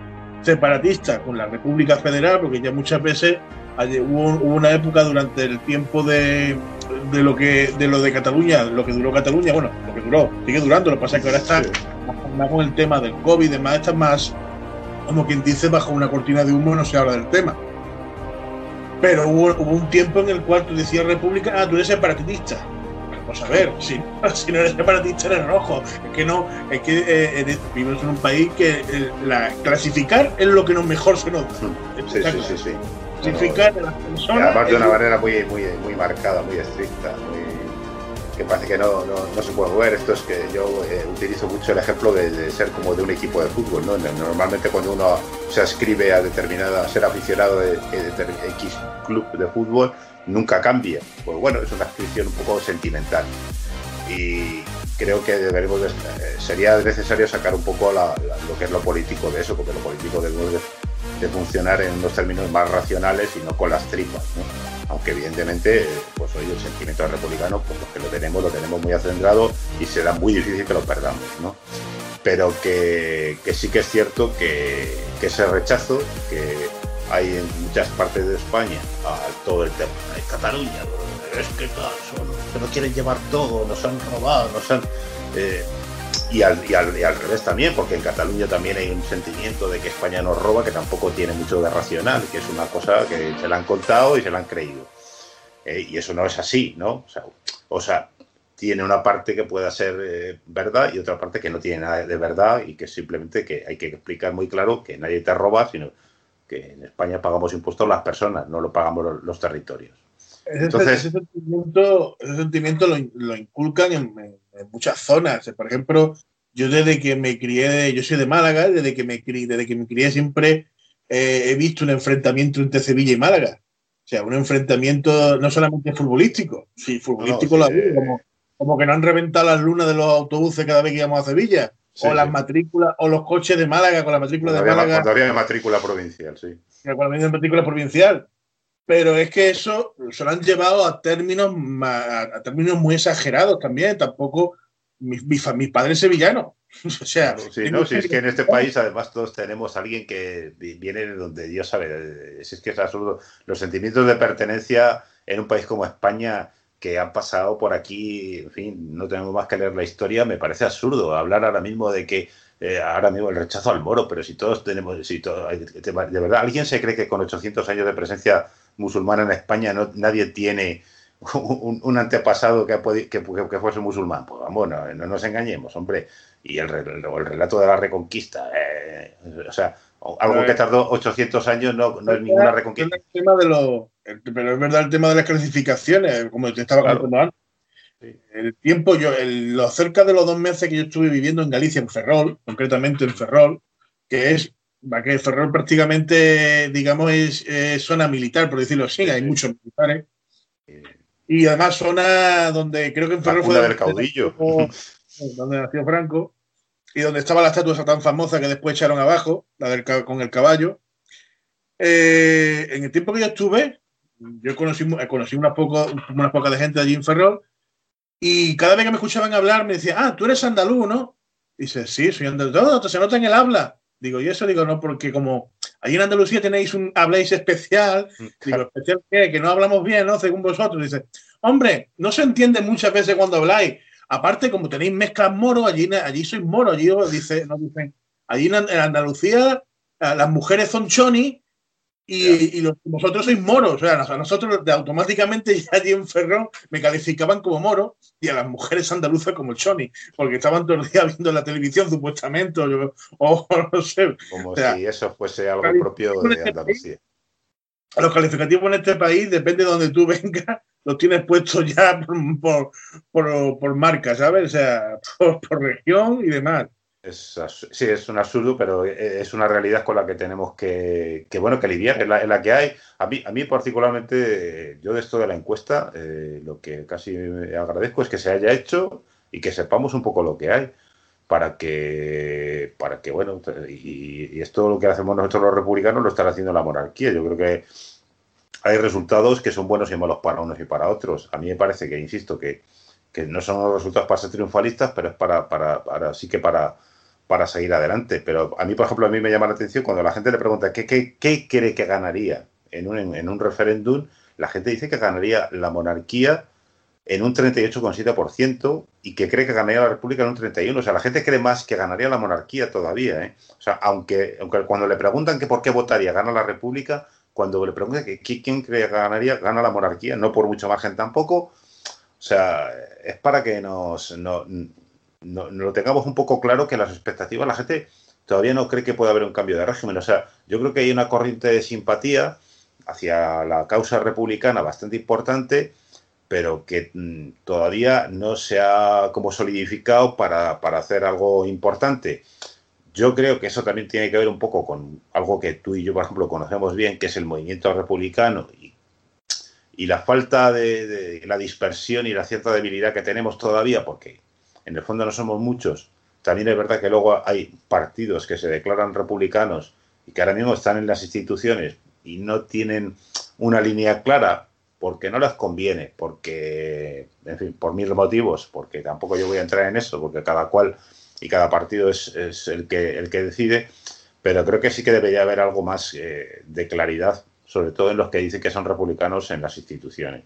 separatista con la República Federal, porque ya muchas veces hubo, una época durante el tiempo de, de, lo que de lo de Cataluña, lo que duró Cataluña, bueno, lo que duró, sigue durando, lo que pasa es que ahora está más con el tema del COVID demás, está más, como quien dice, bajo una cortina de humo no se habla del tema. Pero hubo, hubo un tiempo en el cual tú decías República, ah, tú eres separatista Vamos a ver, si, si no eres separatista eres rojo. Es que no, es que eh, vivimos en un país que eh, la, clasificar es lo que mejor se nos da. Sí, sí, sí, sí, A las personas. además de una manera muy, muy, muy marcada, muy estricta, que parece que no, no, no, se puede ver. Esto es que yo eh, utilizo mucho el ejemplo de, ser como de un equipo de fútbol. ¿no? Normalmente cuando uno se ascribe a determinada, ser aficionado de, de X club de fútbol, nunca cambia. Pues bueno, es una inscripción un poco sentimental. Y creo que deberemos eh, sería necesario sacar un poco lo que es lo político de eso, porque lo político debe de, funcionar en unos términos más racionales y no con las tripas. Aunque evidentemente, pues hoy el sentimiento republicano, pues los que lo tenemos, lo tenemos muy acendrado y será muy difícil que lo perdamos. ¿no? Pero que, sí que es cierto que, que ese rechazo, que hay en muchas partes de España a todo el tema. de Cataluña, es que son, que no quieren llevar todo, nos han robado, nos han. Eh, y, al, y, al, revés también, porque en Cataluña también hay un sentimiento de que España nos roba que tampoco tiene mucho de racional, que es una cosa que se la han contado y se la han creído. Eh, y eso no es así, ¿no? O sea, o sea tiene una parte que pueda ser eh, verdad y otra parte que no tiene nada de verdad y que simplemente que hay que explicar muy claro que nadie te roba, sino que en España pagamos impuestos las personas, no lo pagamos los, territorios. Ese, Entonces, ese sentimiento, ese sentimiento lo, inculcan en, muchas zonas. Por ejemplo, yo desde que me crié, yo soy de Málaga, desde que me crié, desde que me crié siempre eh, he visto un enfrentamiento entre Sevilla y Málaga. O sea, un enfrentamiento no solamente futbolístico, sí, futbolístico la como, como que no han reventado las lunas de los autobuses cada vez que íbamos a Sevilla o las matrículas, o los coches de Málaga con la matrícula de Málaga. Cuando matrícula provincial, sí. Cuando había matrícula provincial. Pero es que eso se lo han llevado a términos, a, términos muy exagerados también. Tampoco mis, mis, padres sevillanos. o sea, sí, no, si es que en este país además todos tenemos a alguien que viene de donde Dios sabe. Si es que es absurdo. Los sentimientos de pertenencia en un país como España que han pasado por aquí, en fin, no tenemos más que leer la historia, me parece absurdo hablar ahora mismo de que eh, ahora mismo el rechazo al moro, pero si todos tenemos, si todo, de verdad, ¿alguien se cree que con 800 años de presencia musulmana en España no, nadie tiene un, antepasado que, que, que, fuese musulmán? Pues vamos, no, nos engañemos, hombre. Y el, el, relato de la reconquista, eh, o sea, algo que tardó 800 años no, no es ninguna reconquista. El tema de lo, pero es verdad el tema de las clasificaciones, como te estaba contando antes. El tiempo, yo, lo cerca de los dos meses que yo estuve viviendo en Galicia, en Ferrol, concretamente en Ferrol, que es, que Ferrol prácticamente, digamos, es, zona militar, por decirlo así, hay muchos militares. Y además zona donde creo que en Ferrol fue... del caudillo. Donde nació Franco y donde estaba la estatua tan famosa que después echaron abajo, la del, con el caballo. Eh, en el tiempo que yo estuve, yo conocí, conocí unas, poco, unas pocas de gente allí en Ferrol y cada vez que me escuchaban hablar me decían, ah, tú eres andaluz, ¿no? dice, sí, soy andaluz. Todo, se nota en el habla. Digo, y eso digo, no, porque como allí en Andalucía tenéis un, habláis especial, mm, digo, especial que, que no hablamos bien, ¿no? Según vosotros. Dice, hombre, no se entiende muchas veces cuando habláis. Aparte, como tenéis mezclas moro, allí, allí sois moro, allí dice, no dicen, allí en Andalucía las mujeres son choni y, los, vosotros sois moros, o sea, a nosotros automáticamente ya allí en Ferrón me calificaban como moro y a las mujeres andaluzas como choni, porque estaban todo el día viendo la televisión supuestamente, o, no sé. Como si eso fuese algo propio de este Andalucía. los calificativos en este país, depende de donde tú vengas, los tienes puestos ya por, por, por, marca, ¿sabes? O sea, por región y demás. Es, sí, es un absurdo, pero e, es una realidad con la que tenemos que, bueno, que lidiar, en la, que hay. A mí, a mí particularmente, yo de esto de la encuesta, eh, lo que casi agradezco es que se haya hecho y que sepamos un poco lo que hay para que, para que bueno, y, esto lo que hacemos nosotros los republicanos lo están haciendo la monarquía. Yo creo que hay resultados que son buenos y malos para unos y para otros. A mí me parece que, insisto, que, que no son los resultados para ser triunfalistas, pero es para, para, para sí que para para seguir adelante. Pero a mí, por ejemplo, a mí me llama la atención cuando la gente le pregunta qué, qué, qué cree que ganaría en un, referéndum, la gente dice que ganaría la monarquía en un 38,7% y que cree que ganaría la República en un 31%. O sea, la gente cree más que ganaría la monarquía todavía. ¿eh? O sea, aunque, aunque cuando le preguntan que por qué votaría, gana la República, cuando le preguntan que quién cree que ganaría, gana la monarquía, no por mucho margen tampoco. O sea, es para que nos, no, lo tengamos un poco claro que las expectativas, la gente todavía no cree que pueda haber un cambio de régimen. O sea, yo creo que hay una corriente de simpatía hacia la causa republicana bastante importante pero que mm, todavía no se ha como solidificado para, hacer algo importante. Yo creo que eso también tiene que ver un poco con algo que tú y yo, por ejemplo, conocemos bien, que es el movimiento republicano y, la falta de, la dispersión y la cierta debilidad que tenemos todavía, porque en el fondo no somos muchos. También es verdad que luego hay partidos que se declaran republicanos y que ahora mismo están en las instituciones y no tienen una línea clara porque no les conviene, porque, en fin, por mil motivos, porque tampoco yo voy a entrar en eso, porque cada cual y cada partido es, el, que, decide, pero creo que sí que debería haber algo más eh, de claridad, sobre todo en los que dicen que son republicanos en las instituciones.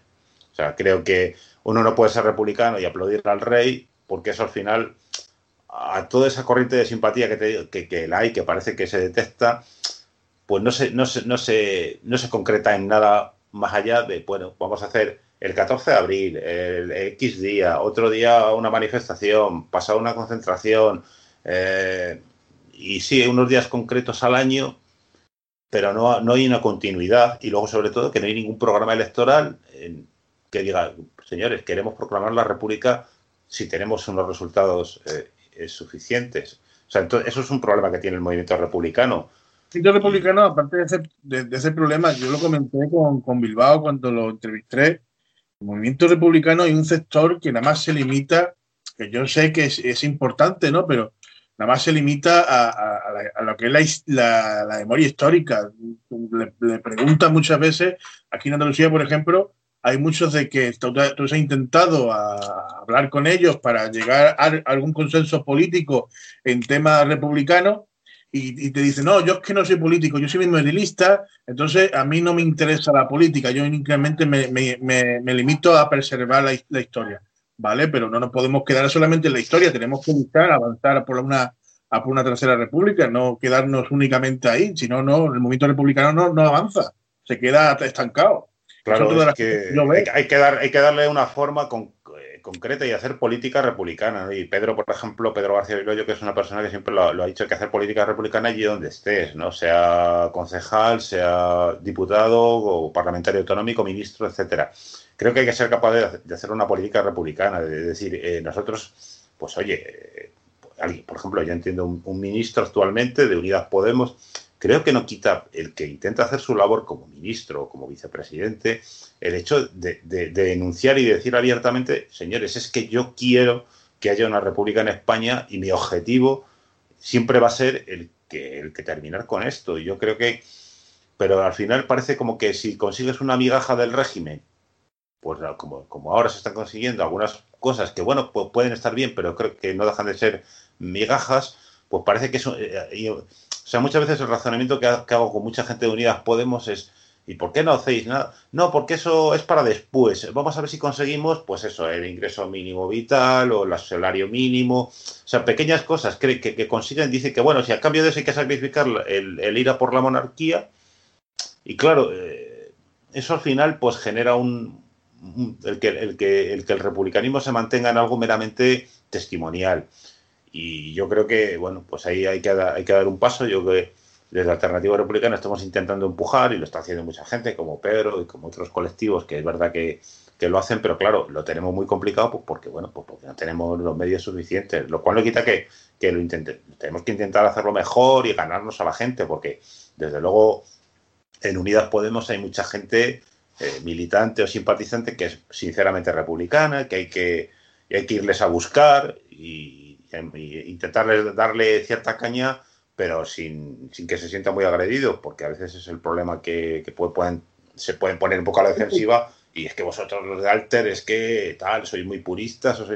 O sea, creo que uno no puede ser republicano y aplaudir al rey, porque eso al final, a toda esa corriente de simpatía que, te, que, que la hay, que parece que se detecta, pues no se, no se, no se, no se concreta en nada más allá de, bueno, vamos a hacer el 14 de abril, el X día, otro día una manifestación, pasar una concentración, eh, y sí, unos días concretos al año, pero no, no hay una continuidad y luego sobre todo que no hay ningún programa electoral que diga, señores, queremos proclamar la República si tenemos unos resultados eh, suficientes. O sea, entonces, eso es un problema que tiene el movimiento republicano Partido Republicano, aparte de ese, de, ese, problema, yo lo comenté con, con, Bilbao cuando lo entrevisté. El movimiento republicano hay un sector que nada más se limita, que yo sé que es, es importante, ¿no? Pero nada más se limita a, a, lo que es la, la, memoria histórica. Le, le, preguntan muchas veces, aquí en Andalucía, por ejemplo, hay muchos de que tú, has intentado hablar con ellos para llegar a algún consenso político en temas republicanos y, te dice, no, yo es que no soy político, yo soy mismo edilista, entonces a mí no me interesa la política, yo únicamente me, me, me, limito a preservar la, la, historia, ¿vale? Pero no nos podemos quedar solamente en la historia, tenemos que buscar, avanzar por una, por una tercera república, no quedarnos únicamente ahí, si no, no, el movimiento republicano no, no avanza, se queda estancado. Claro, es que hay, que dar, hay que darle una forma con, concreta y hacer política republicana. Y Pedro, por ejemplo, Pedro García Viloyo, que es una persona que siempre lo, ha dicho que hacer política republicana allí donde estés, ¿no? Sea concejal, sea diputado o parlamentario autonómico, ministro, etcétera. Creo que hay que ser capaz de, hacer una política republicana, de decir, eh, nosotros, pues oye, eh, por ejemplo, yo entiendo un ministro actualmente de Unidas Podemos creo que no quita el que intenta hacer su labor como ministro o como vicepresidente el hecho de, denunciar y decir abiertamente, señores, es que yo quiero que haya una república en España y mi objetivo siempre va a ser el que, el que terminar con esto. Yo creo que, pero al final parece como que si consigues una migaja del régimen, pues como, ahora se están consiguiendo algunas cosas que, bueno, pueden estar bien, pero creo que no dejan de ser migajas, pues parece que eso... Eh, o sea, muchas veces el razonamiento que, hago con mucha gente de Unidas Podemos es, ¿y por qué no hacéis nada? No, porque eso es para después. Vamos a ver si conseguimos, pues eso, el ingreso mínimo vital o el salario mínimo. O sea, pequeñas cosas que, consiguen. Dice que, bueno, si a cambio de eso hay que sacrificar el, ir a por la monarquía. Y claro, eh, eso al final pues genera un, el, que, el, que, el que el republicanismo se mantenga en algo meramente testimonial. Y yo creo que, bueno, pues ahí hay que, hay que dar un paso. Yo creo que desde Alternativa Republicana estamos intentando empujar y lo está haciendo mucha gente, como Pedro y como otros colectivos, que es verdad que, que lo hacen, pero claro, lo tenemos muy complicado pues porque, bueno, pues porque no tenemos los medios suficientes, lo cual no quita que, que lo intente, tenemos que intentar hacerlo mejor y ganarnos a la gente, porque desde luego en Unidas Podemos hay mucha gente eh, militante o simpatizante que es sinceramente republicana, que hay que, hay que irles a buscar y, intentar darle cierta caña, pero sin, sin, que se sienta muy agredido, porque a veces es el problema que, pueden, se pueden poner un poco a la defensiva y es que vosotros los de Alter es que tal, sois muy puristas, o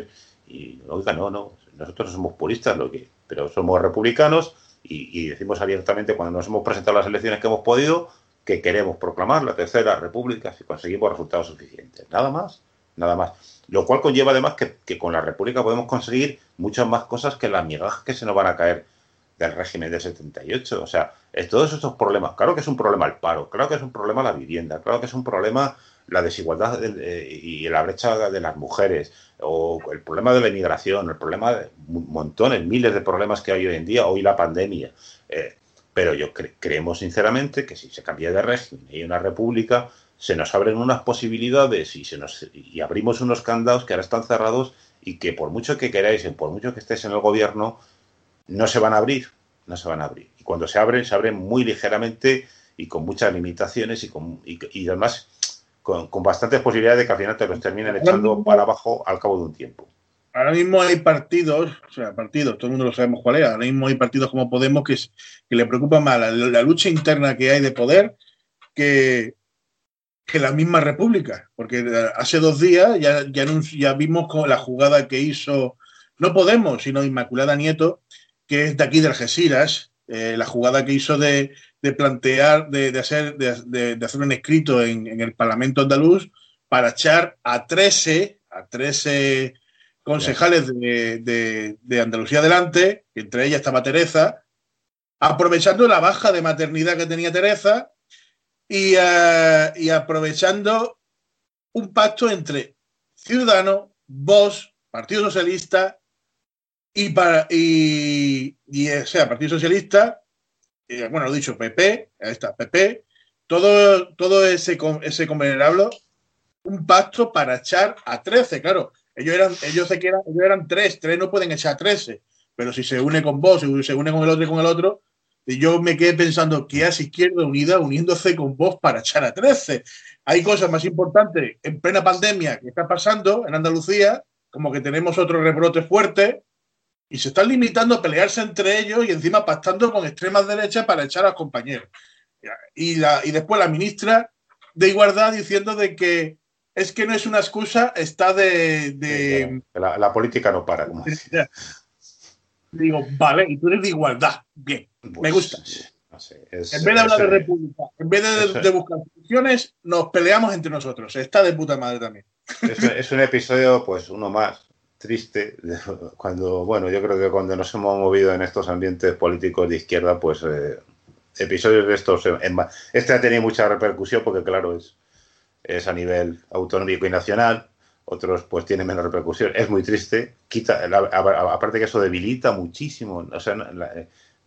y oiga, no, no, nosotros somos puristas, lo que pero somos republicanos y, decimos abiertamente cuando nos hemos presentado las elecciones que hemos podido que queremos proclamar la tercera república si conseguimos resultados suficientes. Nada más, nada más. Lo cual conlleva además que, con la república podemos conseguir muchas más cosas que las migajas que se nos van a caer del régimen de 78. O sea, es, todos estos problemas. Claro que es un problema el paro, claro que es un problema la vivienda, claro que es un problema la desigualdad y la brecha de las mujeres, o el problema de la inmigración, el problema de montones, miles de problemas que hay hoy en día, hoy la pandemia. Eh, pero yo creemos sinceramente que si se cambia de régimen y hay una república, se nos abren unas posibilidades y, se nos, y abrimos unos candados que ahora están cerrados y que por mucho que queráis y por mucho que estéis en el gobierno, no se van a abrir, no se van a abrir. Y cuando se abren, se abren muy ligeramente y con muchas limitaciones y, con, y además con, bastantes posibilidades de que al final te los terminen echando para abajo al cabo de un tiempo. Ahora mismo hay partidos, o sea, partidos, todo el mundo lo sabemos cuál es, ahora mismo hay partidos como Podemos que, que le preocupa más la, lucha interna que hay de poder que, que la misma república, porque hace dos días ya, ya, ya vimos la jugada que hizo, no Podemos, sino Inmaculada Nieto, que es de aquí de Algeciras, eh, la jugada que hizo de, de plantear, de, hacer, de, hacer un escrito en, el Parlamento andaluz para echar a 13, a 13 concejales de, Andalucía adelante, entre ellas estaba Teresa, aprovechando la baja de maternidad que tenía Teresa y, eh, y aprovechando un pacto entre Ciudadanos, Vox, Partido Socialista y, para, y, y o sea, Partido Socialista eh, bueno, lo dicho, PP, ahí está, PP, todo, todo ese, ese convenerable, un pacto para echar a 13, claro. Ellos eran, ellos se quedan, ellos eran tres, tres no pueden echar a 13, pero si se une con vos, si se une con el otro y con el otro, y yo me quedé pensando que es Izquierda Unida uniéndose con vos para echar a 13. Hay cosas más importantes en plena pandemia que está pasando en Andalucía, como que tenemos otro rebrote fuerte, y se están limitando a pelearse entre ellos y encima pactando con extremas derechas para echar a los compañeros. Y, la, y después la ministra de Igualdad diciendo de que es que no es una excusa, está de... la, política no para. Como Digo, vale, y tú eres de igualdad. Bien, me pues, gusta. en vez de hablar de república, en vez de, buscar soluciones, nos peleamos entre nosotros. Está de puta madre también. es un episodio, pues uno más, triste cuando, bueno, yo creo que cuando nos hemos movido en estos ambientes políticos de izquierda, pues eh, episodios de estos, este ha tenido mucha repercusión porque claro, es, es a nivel autonómico y nacional, otros pues tienen menos repercusión, es muy triste, quita, aparte que eso debilita muchísimo, o sea,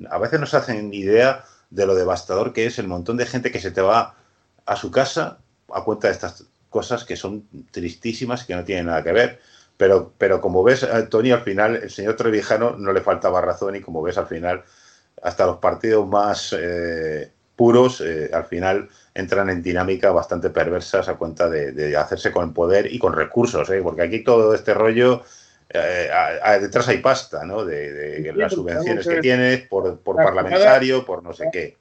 a veces no se hacen idea de lo devastador que es el montón de gente que se te va a su casa a cuenta de estas cosas que son tristísimas que no tienen nada que ver. Pero, pero como ves, Tony, al final, el señor Trevijano no le faltaba razón y como ves, al final, hasta los partidos más eh, puros, eh, al final entran en dinámica bastante perversas a cuenta de, hacerse con poder y con recursos, ¿eh? porque aquí todo este rollo, detrás hay pasta, ¿no? De, las subvenciones que tienes por, por parlamentario, por no sé qué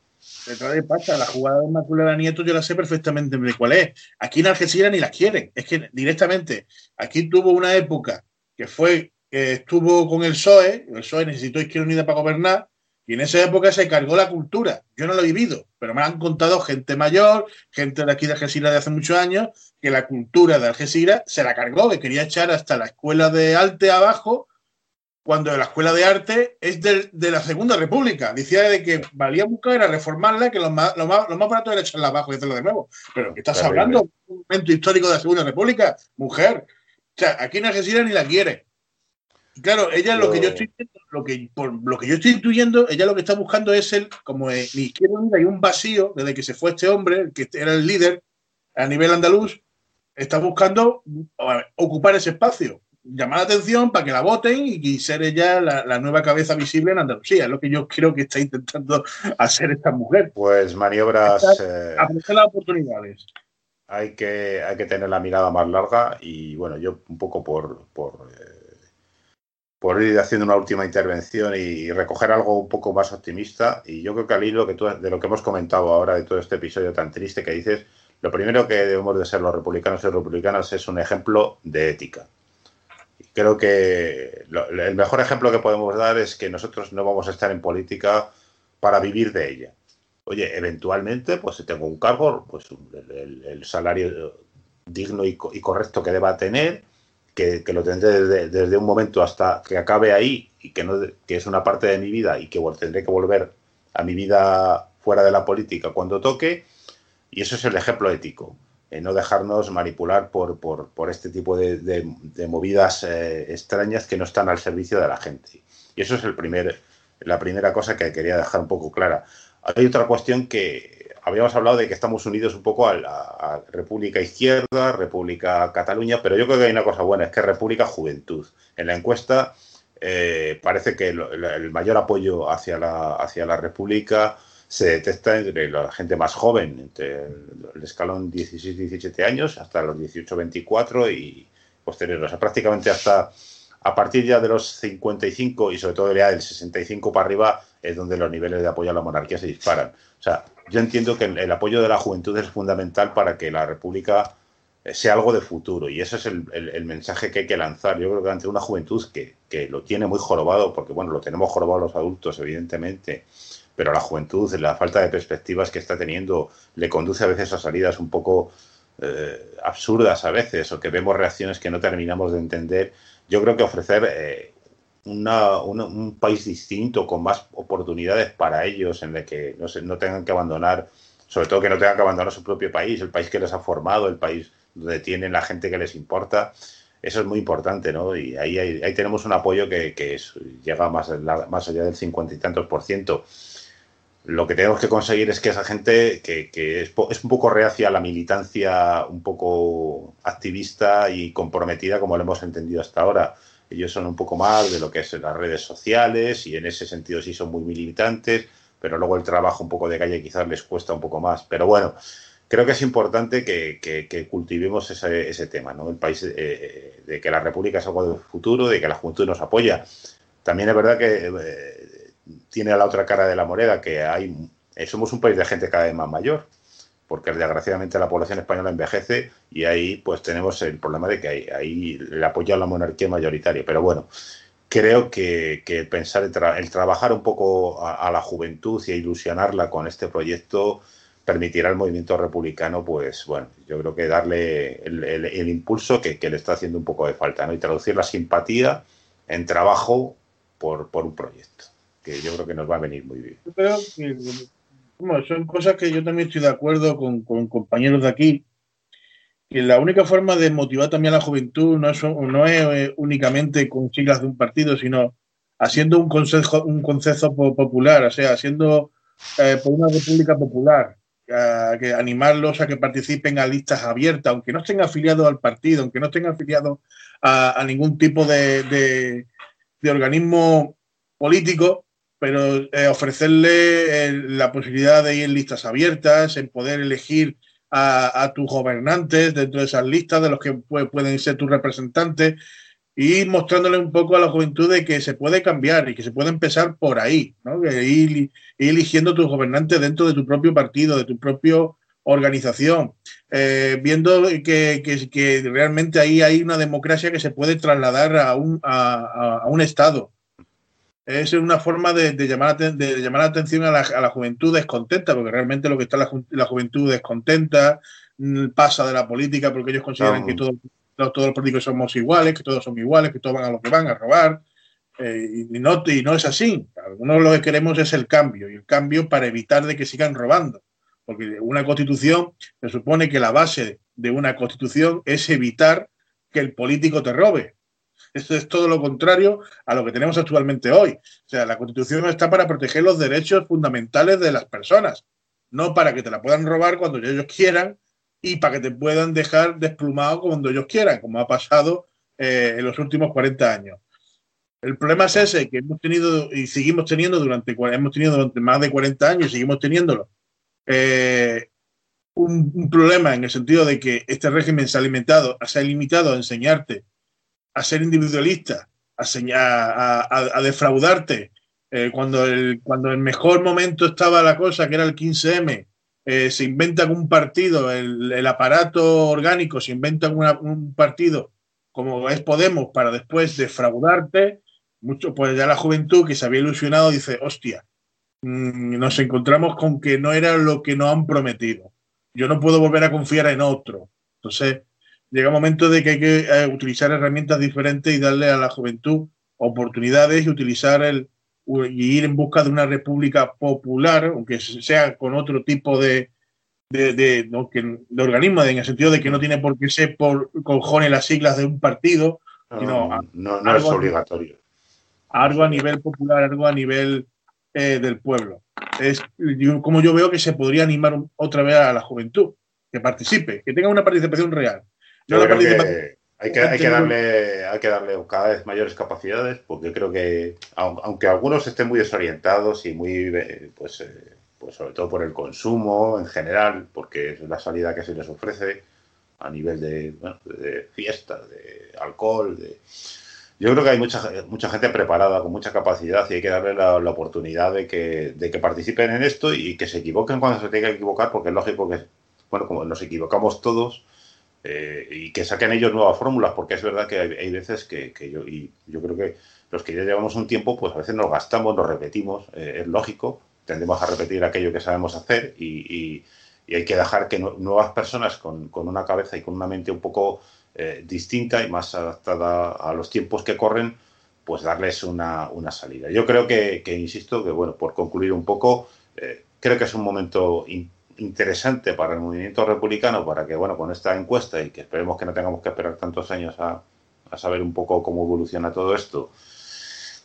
detrás de pasta, la jugada de Inmaculada Nieto yo la sé perfectamente de cuál es. Aquí en Algeciras ni la quieren, es que directamente, aquí tuvo una época que fue, que estuvo con el PSOE, el PSOE necesitó Izquierda Unida para gobernar, y en esa época se cargó la cultura. Yo no lo he vivido, pero me han contado gente mayor, gente de aquí de Algeciras de hace muchos años, que la cultura de Algeciras se la cargó, que quería echar hasta la escuela de arte abajo cuando la escuela de arte es de, la Segunda República. Decía de que valía buscar era reformarla, que lo más, lo más, lo más barato era echarla abajo y hacerlo de nuevo. Pero ¿qué estás hablando? Un momento histórico de la Segunda República, mujer. O sea, aquí no Algeciras ni la quiere. Claro, ella lo que yo estoy lo que, por lo que yo estoy intuyendo, ella lo que está buscando es el, como ni izquierda hay un vacío desde que se fue este hombre, que era el líder a nivel andaluz, está buscando ocupar ese espacio llamar la atención para que la voten y, ser ella la, nueva cabeza visible en Andalucía. Es lo que yo creo que está intentando hacer esta mujer. Pues maniobras. Eh, aprovechar las oportunidades. Hay que, hay que tener la mirada más larga y bueno, yo un poco por, por, eh, por ir haciendo una última intervención y, recoger algo un poco más optimista. Y yo creo que al hilo que de lo que hemos comentado ahora de todo este episodio tan triste que dices, lo primero que debemos de ser los republicanos y republicanas es un ejemplo de ética creo que el mejor ejemplo que podemos dar es que nosotros no vamos a estar en política para vivir de ella. Oye, eventualmente, pues si tengo un cargo, pues el, salario digno y, correcto que deba tener, que, lo tendré desde, un momento hasta que acabe ahí y que, no, que es una parte de mi vida y que tendré que volver a mi vida fuera de la política cuando toque. Y eso es el ejemplo ético. Eh, no dejarnos manipular por, por, este tipo de, movidas eh, extrañas que no están al servicio de la gente. Y eso es el primer, la primera cosa que quería dejar un poco clara. Hay otra cuestión que habíamos hablado de que estamos unidos un poco a, la, República Izquierda, República Cataluña, pero yo creo que hay una cosa buena, es que República Juventud. En la encuesta eh, parece que el, mayor apoyo hacia la, hacia la República se detecta entre la gente más joven, entre el, escalón 16-17 años hasta los 18-24 y posteriores. O sea, prácticamente hasta a partir ya de los 55 y sobre todo ya del 65 para arriba es donde los niveles de apoyo a la monarquía se disparan. O sea, yo entiendo que el, apoyo de la juventud es fundamental para que la República eh, sea algo de futuro y ese es el, mensaje que hay que lanzar. Yo creo que ante una juventud que, que, lo tiene muy jorobado, porque bueno, lo tenemos jorobado los adultos, evidentemente, pero la juventud, la falta de perspectivas que está teniendo, le conduce a veces a salidas un poco eh, absurdas a veces, o que vemos reacciones que no terminamos de entender. Yo creo que ofrecer eh, un país distinto, con más oportunidades para ellos, en el que no, se, no tengan que abandonar, sobre todo que no tengan que abandonar su propio país, el país que les ha formado, el país donde tienen la gente que les importa, eso es muy importante, ¿no? Y ahí, ahí, tenemos un apoyo que, que llega más, más allá del cincuenta y tantos por ciento lo que tenemos que conseguir es que esa gente que, es, un poco reacia a la militancia, un poco activista y comprometida como lo hemos entendido hasta ahora. Ellos son un poco más de lo que es las redes sociales y en ese sentido sí son muy militantes, pero luego el trabajo un poco de calle quizás les cuesta un poco más. Pero bueno, creo que es importante que, cultivemos ese, tema, ¿no? El país eh, de que la República es algo de futuro, de que la juventud nos apoya. También es verdad que eh, tiene a la otra cara de la moneda que hay eh, somos un país de gente cada vez más mayor, porque desgraciadamente la población española envejece y ahí pues tenemos el problema de que ahí el apoyo a la monarquía mayoritaria. Pero bueno, creo que, pensar el, trabajar un poco a, la juventud y ilusionarla con este proyecto permitirá al movimiento republicano, pues bueno, yo creo que darle el, impulso que, le está haciendo un poco de falta, ¿no? Y traducir la simpatía en trabajo por un proyecto que yo creo que nos va a venir muy bien. Son cosas que yo también estoy de acuerdo con, compañeros de aquí, que la única forma de motivar también a la juventud no es, no es eh, únicamente con siglas de un partido, sino haciendo un consejo, un concepto popular, o sea, haciendo eh, por una república popular, que animarlos a que participen a listas abiertas, aunque no estén afiliados al partido, aunque no estén afiliados a, ningún tipo de, de, de organismo político, pero eh, ofrecerle eh, la posibilidad de ir en listas abiertas, en poder elegir a, tus gobernantes dentro de esas listas, de los que pueden ser tus representantes, y mostrándole un poco a la juventud de que se puede cambiar y que se puede empezar por ahí, ¿no? ir, eligiendo tus gobernantes dentro de tu propio partido, de tu propia organización, eh, viendo que, realmente ahí hay una democracia que se puede trasladar a un Estado es una forma de, llamar, de llamar la atención a la, juventud descontenta, porque realmente lo que está la, la juventud descontenta, mm, pasa de la política porque ellos consideran que todos, todos los políticos somos iguales, que todos son iguales, que todos van a lo que van, a robar. Eh, y, no, y no es así. Algunos lo que queremos es el cambio, y el cambio para evitar de que sigan robando. Porque una constitución se supone que la base de una constitución es evitar que el político te robe. Esto es todo lo contrario a lo que tenemos actualmente hoy. O sea, la Constitución está para proteger los derechos fundamentales de las personas, no para que te la puedan robar cuando ellos quieran y para que te puedan dejar desplumado cuando ellos quieran, como ha pasado eh, en los últimos 40 años. El problema es ese, que hemos tenido y seguimos teniendo durante, hemos tenido durante más de 40 años y seguimos teniéndolo. Eh, un, problema en el sentido de que este régimen se ha limitado, se ha limitado a enseñarte a ser individualista, a, a, defraudarte. Eh, cuando, el, cuando el mejor momento estaba la cosa, que era el 15M, eh, se inventa un partido, el, aparato orgánico, se inventa un partido como es Podemos, para después defraudarte, mucho, pues ya la juventud que se había ilusionado dice, hostia, mm, nos encontramos con que no era lo que nos han prometido. Yo no puedo volver a confiar en otro. Entonces, llega un momento de que hay que eh, utilizar herramientas diferentes y darle a la juventud oportunidades y utilizar el y ir en busca de una república popular, aunque sea con otro tipo de, de, de, de organismo, en el sentido de que no tiene por qué ser por cojones las siglas de un partido, no, sino no, no es obligatorio. Algo a nivel popular, algo a nivel eh, del pueblo. Es como yo veo que se podría animar otra vez a la juventud, que participe, que tenga una participación real. Yo creo que hay que, hay, que darle, hay que darle cada vez mayores capacidades, porque creo que, aunque algunos estén muy desorientados y muy, eh, pues, eh, pues sobre todo por el consumo en general, porque es la salida que se les ofrece a nivel de, bueno, de fiestas, de alcohol, de... Yo creo que hay mucha, mucha gente preparada, con mucha capacidad, y hay que darle la, oportunidad de que, de que participen en esto y que se equivoquen cuando se tenga que equivocar, porque es lógico que, bueno, como nos equivocamos todos, eh, y que saquen ellos nuevas fórmulas, porque es verdad que hay, veces que, yo, y yo creo que los que ya llevamos un tiempo, pues a veces nos gastamos, nos repetimos, eh, es lógico, tendemos a repetir aquello que sabemos hacer y, hay que dejar que nuevas personas con, una cabeza y con una mente un poco eh, distinta y más adaptada a los tiempos que corren, pues darles una, salida. Yo creo que, insisto, que bueno, por concluir un poco, creo que es un momento importante interesante para el movimiento republicano, para que, bueno, con esta encuesta y que esperemos que no tengamos que esperar tantos años a, saber un poco cómo evoluciona todo esto,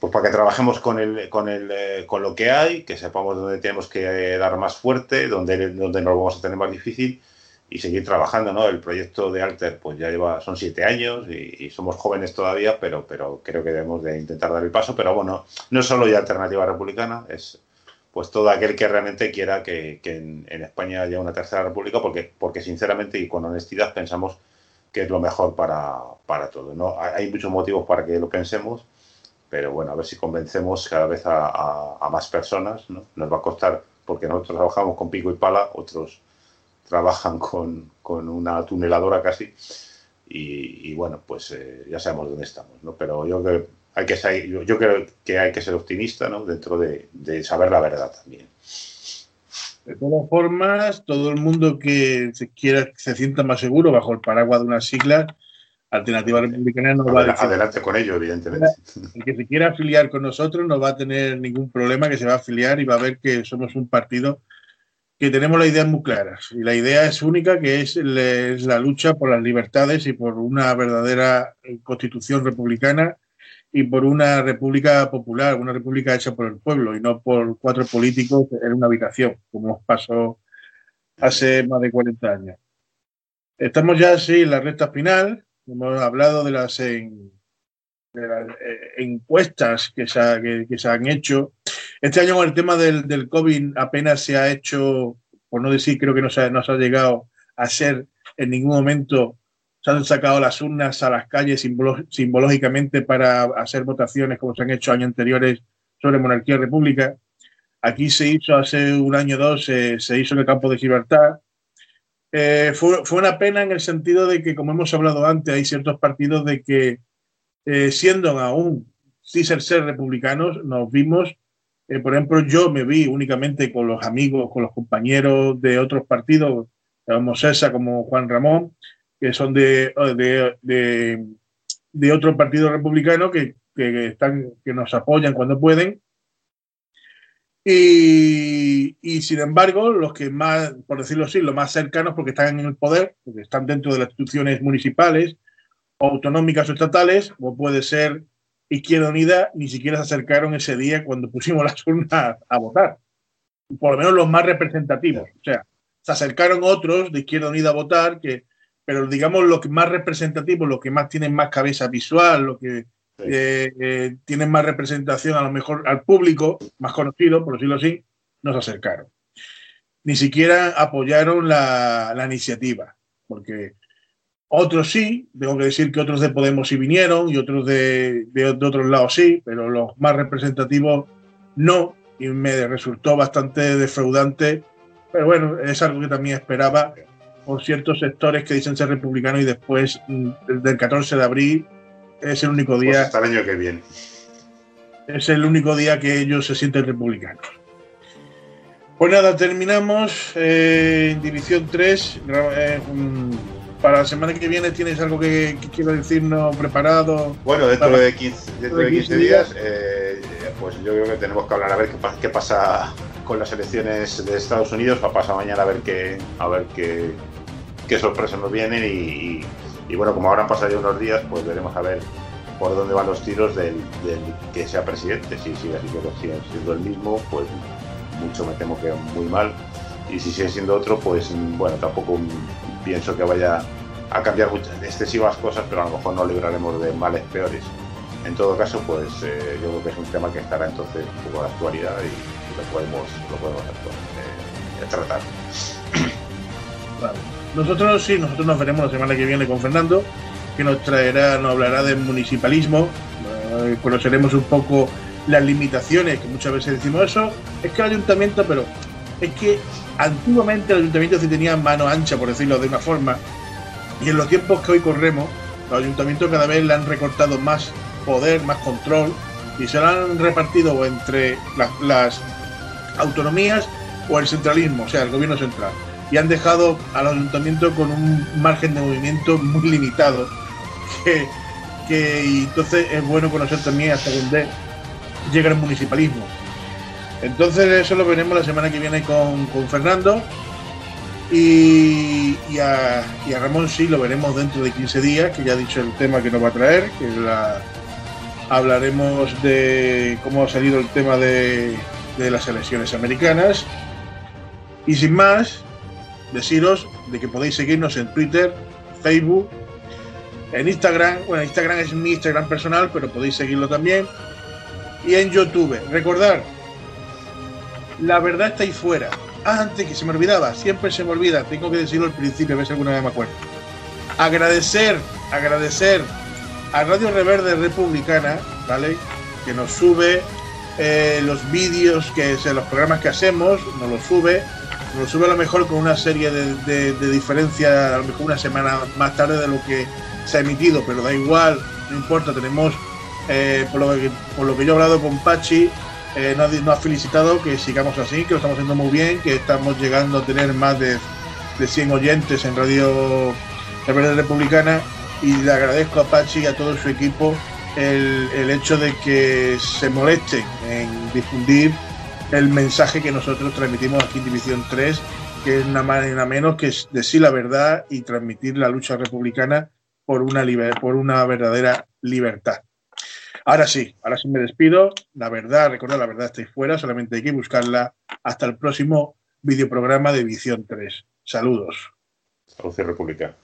pues para que trabajemos con, el, con, el, eh, con lo que hay, que sepamos dónde tenemos que dar más fuerte, dónde, dónde nos vamos a tener más difícil y seguir trabajando, ¿no? El proyecto de Alter pues ya lleva, son siete años y, somos jóvenes todavía, pero, pero creo que debemos de intentar dar el paso, pero bueno, no es solo ya alternativa republicana, es pues todo aquel que realmente quiera que, en, España haya una tercera república, porque, sinceramente y con honestidad pensamos que es lo mejor para, para todo. ¿no? Hay muchos motivos para que lo pensemos, pero bueno, a ver si convencemos cada vez a, más personas. ¿no? Nos va a costar, porque nosotros trabajamos con pico y pala, otros trabajan con, una tuneladora casi. Y, bueno, pues eh, ya sabemos dónde estamos. ¿no? Pero yo creo hay que ser, yo, creo que hay que ser optimista, ¿no? Dentro de, saber la verdad también. De todas formas, todo el mundo que se quiera, se sienta más seguro bajo el paraguas de unas siglas, Alternativa Republicana no va a decir, Adelante con ello, evidentemente. El que se quiera afiliar con nosotros no va a tener ningún problema, que se va a afiliar y va a ver que somos un partido que tenemos las ideas muy claras. Y la idea es única, que es, es la lucha por las libertades y por una verdadera constitución republicana y por una república popular, una república hecha por el pueblo y no por cuatro políticos en una habitación, como pasó hace más de 40 años. Estamos ya así en la recta final. Hemos hablado de las, eh, encuestas que se, que, se, han hecho. Este año con el tema del, del, COVID apenas se ha hecho, por no decir, creo que no se, no se ha llegado a ser en ningún momento se han sacado las urnas a las calles simbológicamente para hacer votaciones como se han hecho años anteriores sobre monarquía y república. Aquí se hizo hace un año o dos, se hizo en el campo de Gibraltar. Eh, fue, una pena en el sentido de que, como hemos hablado antes, hay ciertos partidos de que, eh, siendo aún sin ser, ser republicanos, nos vimos, eh, por ejemplo, yo me vi únicamente con los amigos, con los compañeros de otros partidos, como César, como Juan Ramón, que son de, de, de, otro partido republicano que, que, están, que nos apoyan cuando pueden. Y, y, sin embargo, los que más, por decirlo así, los más cercanos, porque están en el poder, porque están dentro de las instituciones municipales, autonómicas o estatales, como puede ser Izquierda Unida, ni siquiera se acercaron ese día cuando pusimos las urnas a votar. Por lo menos los más representativos. O sea, se acercaron otros de Izquierda Unida a votar que pero digamos lo que más representativo, lo que más tienen más cabeza visual, lo que eh, eh, tienen más representación a lo mejor al público, más conocido, por decirlo así, nos acercaron. Ni siquiera apoyaron la, la iniciativa, porque otros sí, tengo que decir que otros de Podemos sí vinieron y otros de, de, de otros lados sí, pero los más representativos no, y me resultó bastante defraudante, pero bueno, es algo que también esperaba por ciertos sectores que dicen ser republicanos y después mm, del 14 de abril es el único día. Pues hasta el año que viene. Es el único día que ellos se sienten republicanos. Pues nada, terminamos eh, División 3. Eh, mm, para la semana que viene, ¿tienes algo que, quiero decirnos preparado? Bueno, dentro, de, 15, dentro de 15 días, eh, pues yo creo que tenemos que hablar a ver qué, qué pasa con las elecciones de Estados Unidos. Va a pasar mañana a ver qué, a ver qué, qué sorpresas nos vienen y, bueno, como habrán pasado ya unos días, pues veremos a ver por dónde van los tiros del, que sea presidente. Si sigue así sigue siendo el mismo, pues mucho me temo que muy mal. Y si sigue siendo otro, pues bueno, tampoco pienso que vaya a cambiar excesivas cosas, pero a lo mejor no libraremos de males peores. En todo caso, pues eh, yo creo que es un tema que estará entonces un poco de actualidad y, lo podemos, lo podemos eh, tratar. Nosotros sí, nosotros nos veremos la semana que viene con Fernando, que nos traerá, nos hablará de municipalismo, eh, conoceremos un poco las limitaciones, que muchas veces decimos eso, es que el ayuntamiento, pero es que antiguamente el ayuntamiento sí tenía mano ancha, por decirlo de una forma, y en los tiempos que hoy corremos, los ayuntamientos cada vez le han recortado más poder, más control, y se lo han repartido entre las autonomías o el centralismo, o sea, el gobierno central y han dejado al ayuntamiento con un margen de movimiento muy limitado. Que, y entonces es bueno conocer también hasta dónde llega el municipalismo. Entonces eso lo veremos la semana que viene con, Fernando y, a, Ramón sí lo veremos dentro de 15 días, que ya ha dicho el tema que nos va a traer, que la, hablaremos de cómo ha salido el tema de, de las elecciones americanas. Y sin más, deciros de que podéis seguirnos en Twitter, Facebook, en Instagram. Bueno, Instagram es mi Instagram personal, pero podéis seguirlo también. Y en YouTube. Recordar, la verdad está ahí fuera. Ah, antes que se me olvidaba, siempre se me olvida, tengo que decirlo al principio, a ver si alguna vez me acuerdo. Agradecer, agradecer a Radio Reverde Republicana, ¿vale? Que nos sube eh, los vídeos, que los programas que hacemos, nos los sube lo sube a lo mejor con una serie de, de, diferencia, a lo mejor una semana más tarde de lo que se ha emitido, pero da igual, no importa, tenemos, eh, por, lo que, por lo que yo he hablado con Pachi, eh, nos, ha felicitado que sigamos así, que lo estamos haciendo muy bien, que estamos llegando a tener más de, de 100 oyentes en Radio La Republicana y le agradezco a Pachi y a todo su equipo el, el hecho de que se molesten en difundir el mensaje que nosotros transmitimos aquí en División 3, que es nada más y nada menos que decir la verdad y transmitir la lucha republicana por una, por una verdadera libertad. Ahora sí, ahora sí me despido. La verdad, recordad, la verdad está fuera, solamente hay que buscarla. Hasta el próximo videoprograma de División 3. Saludos. Saludos República.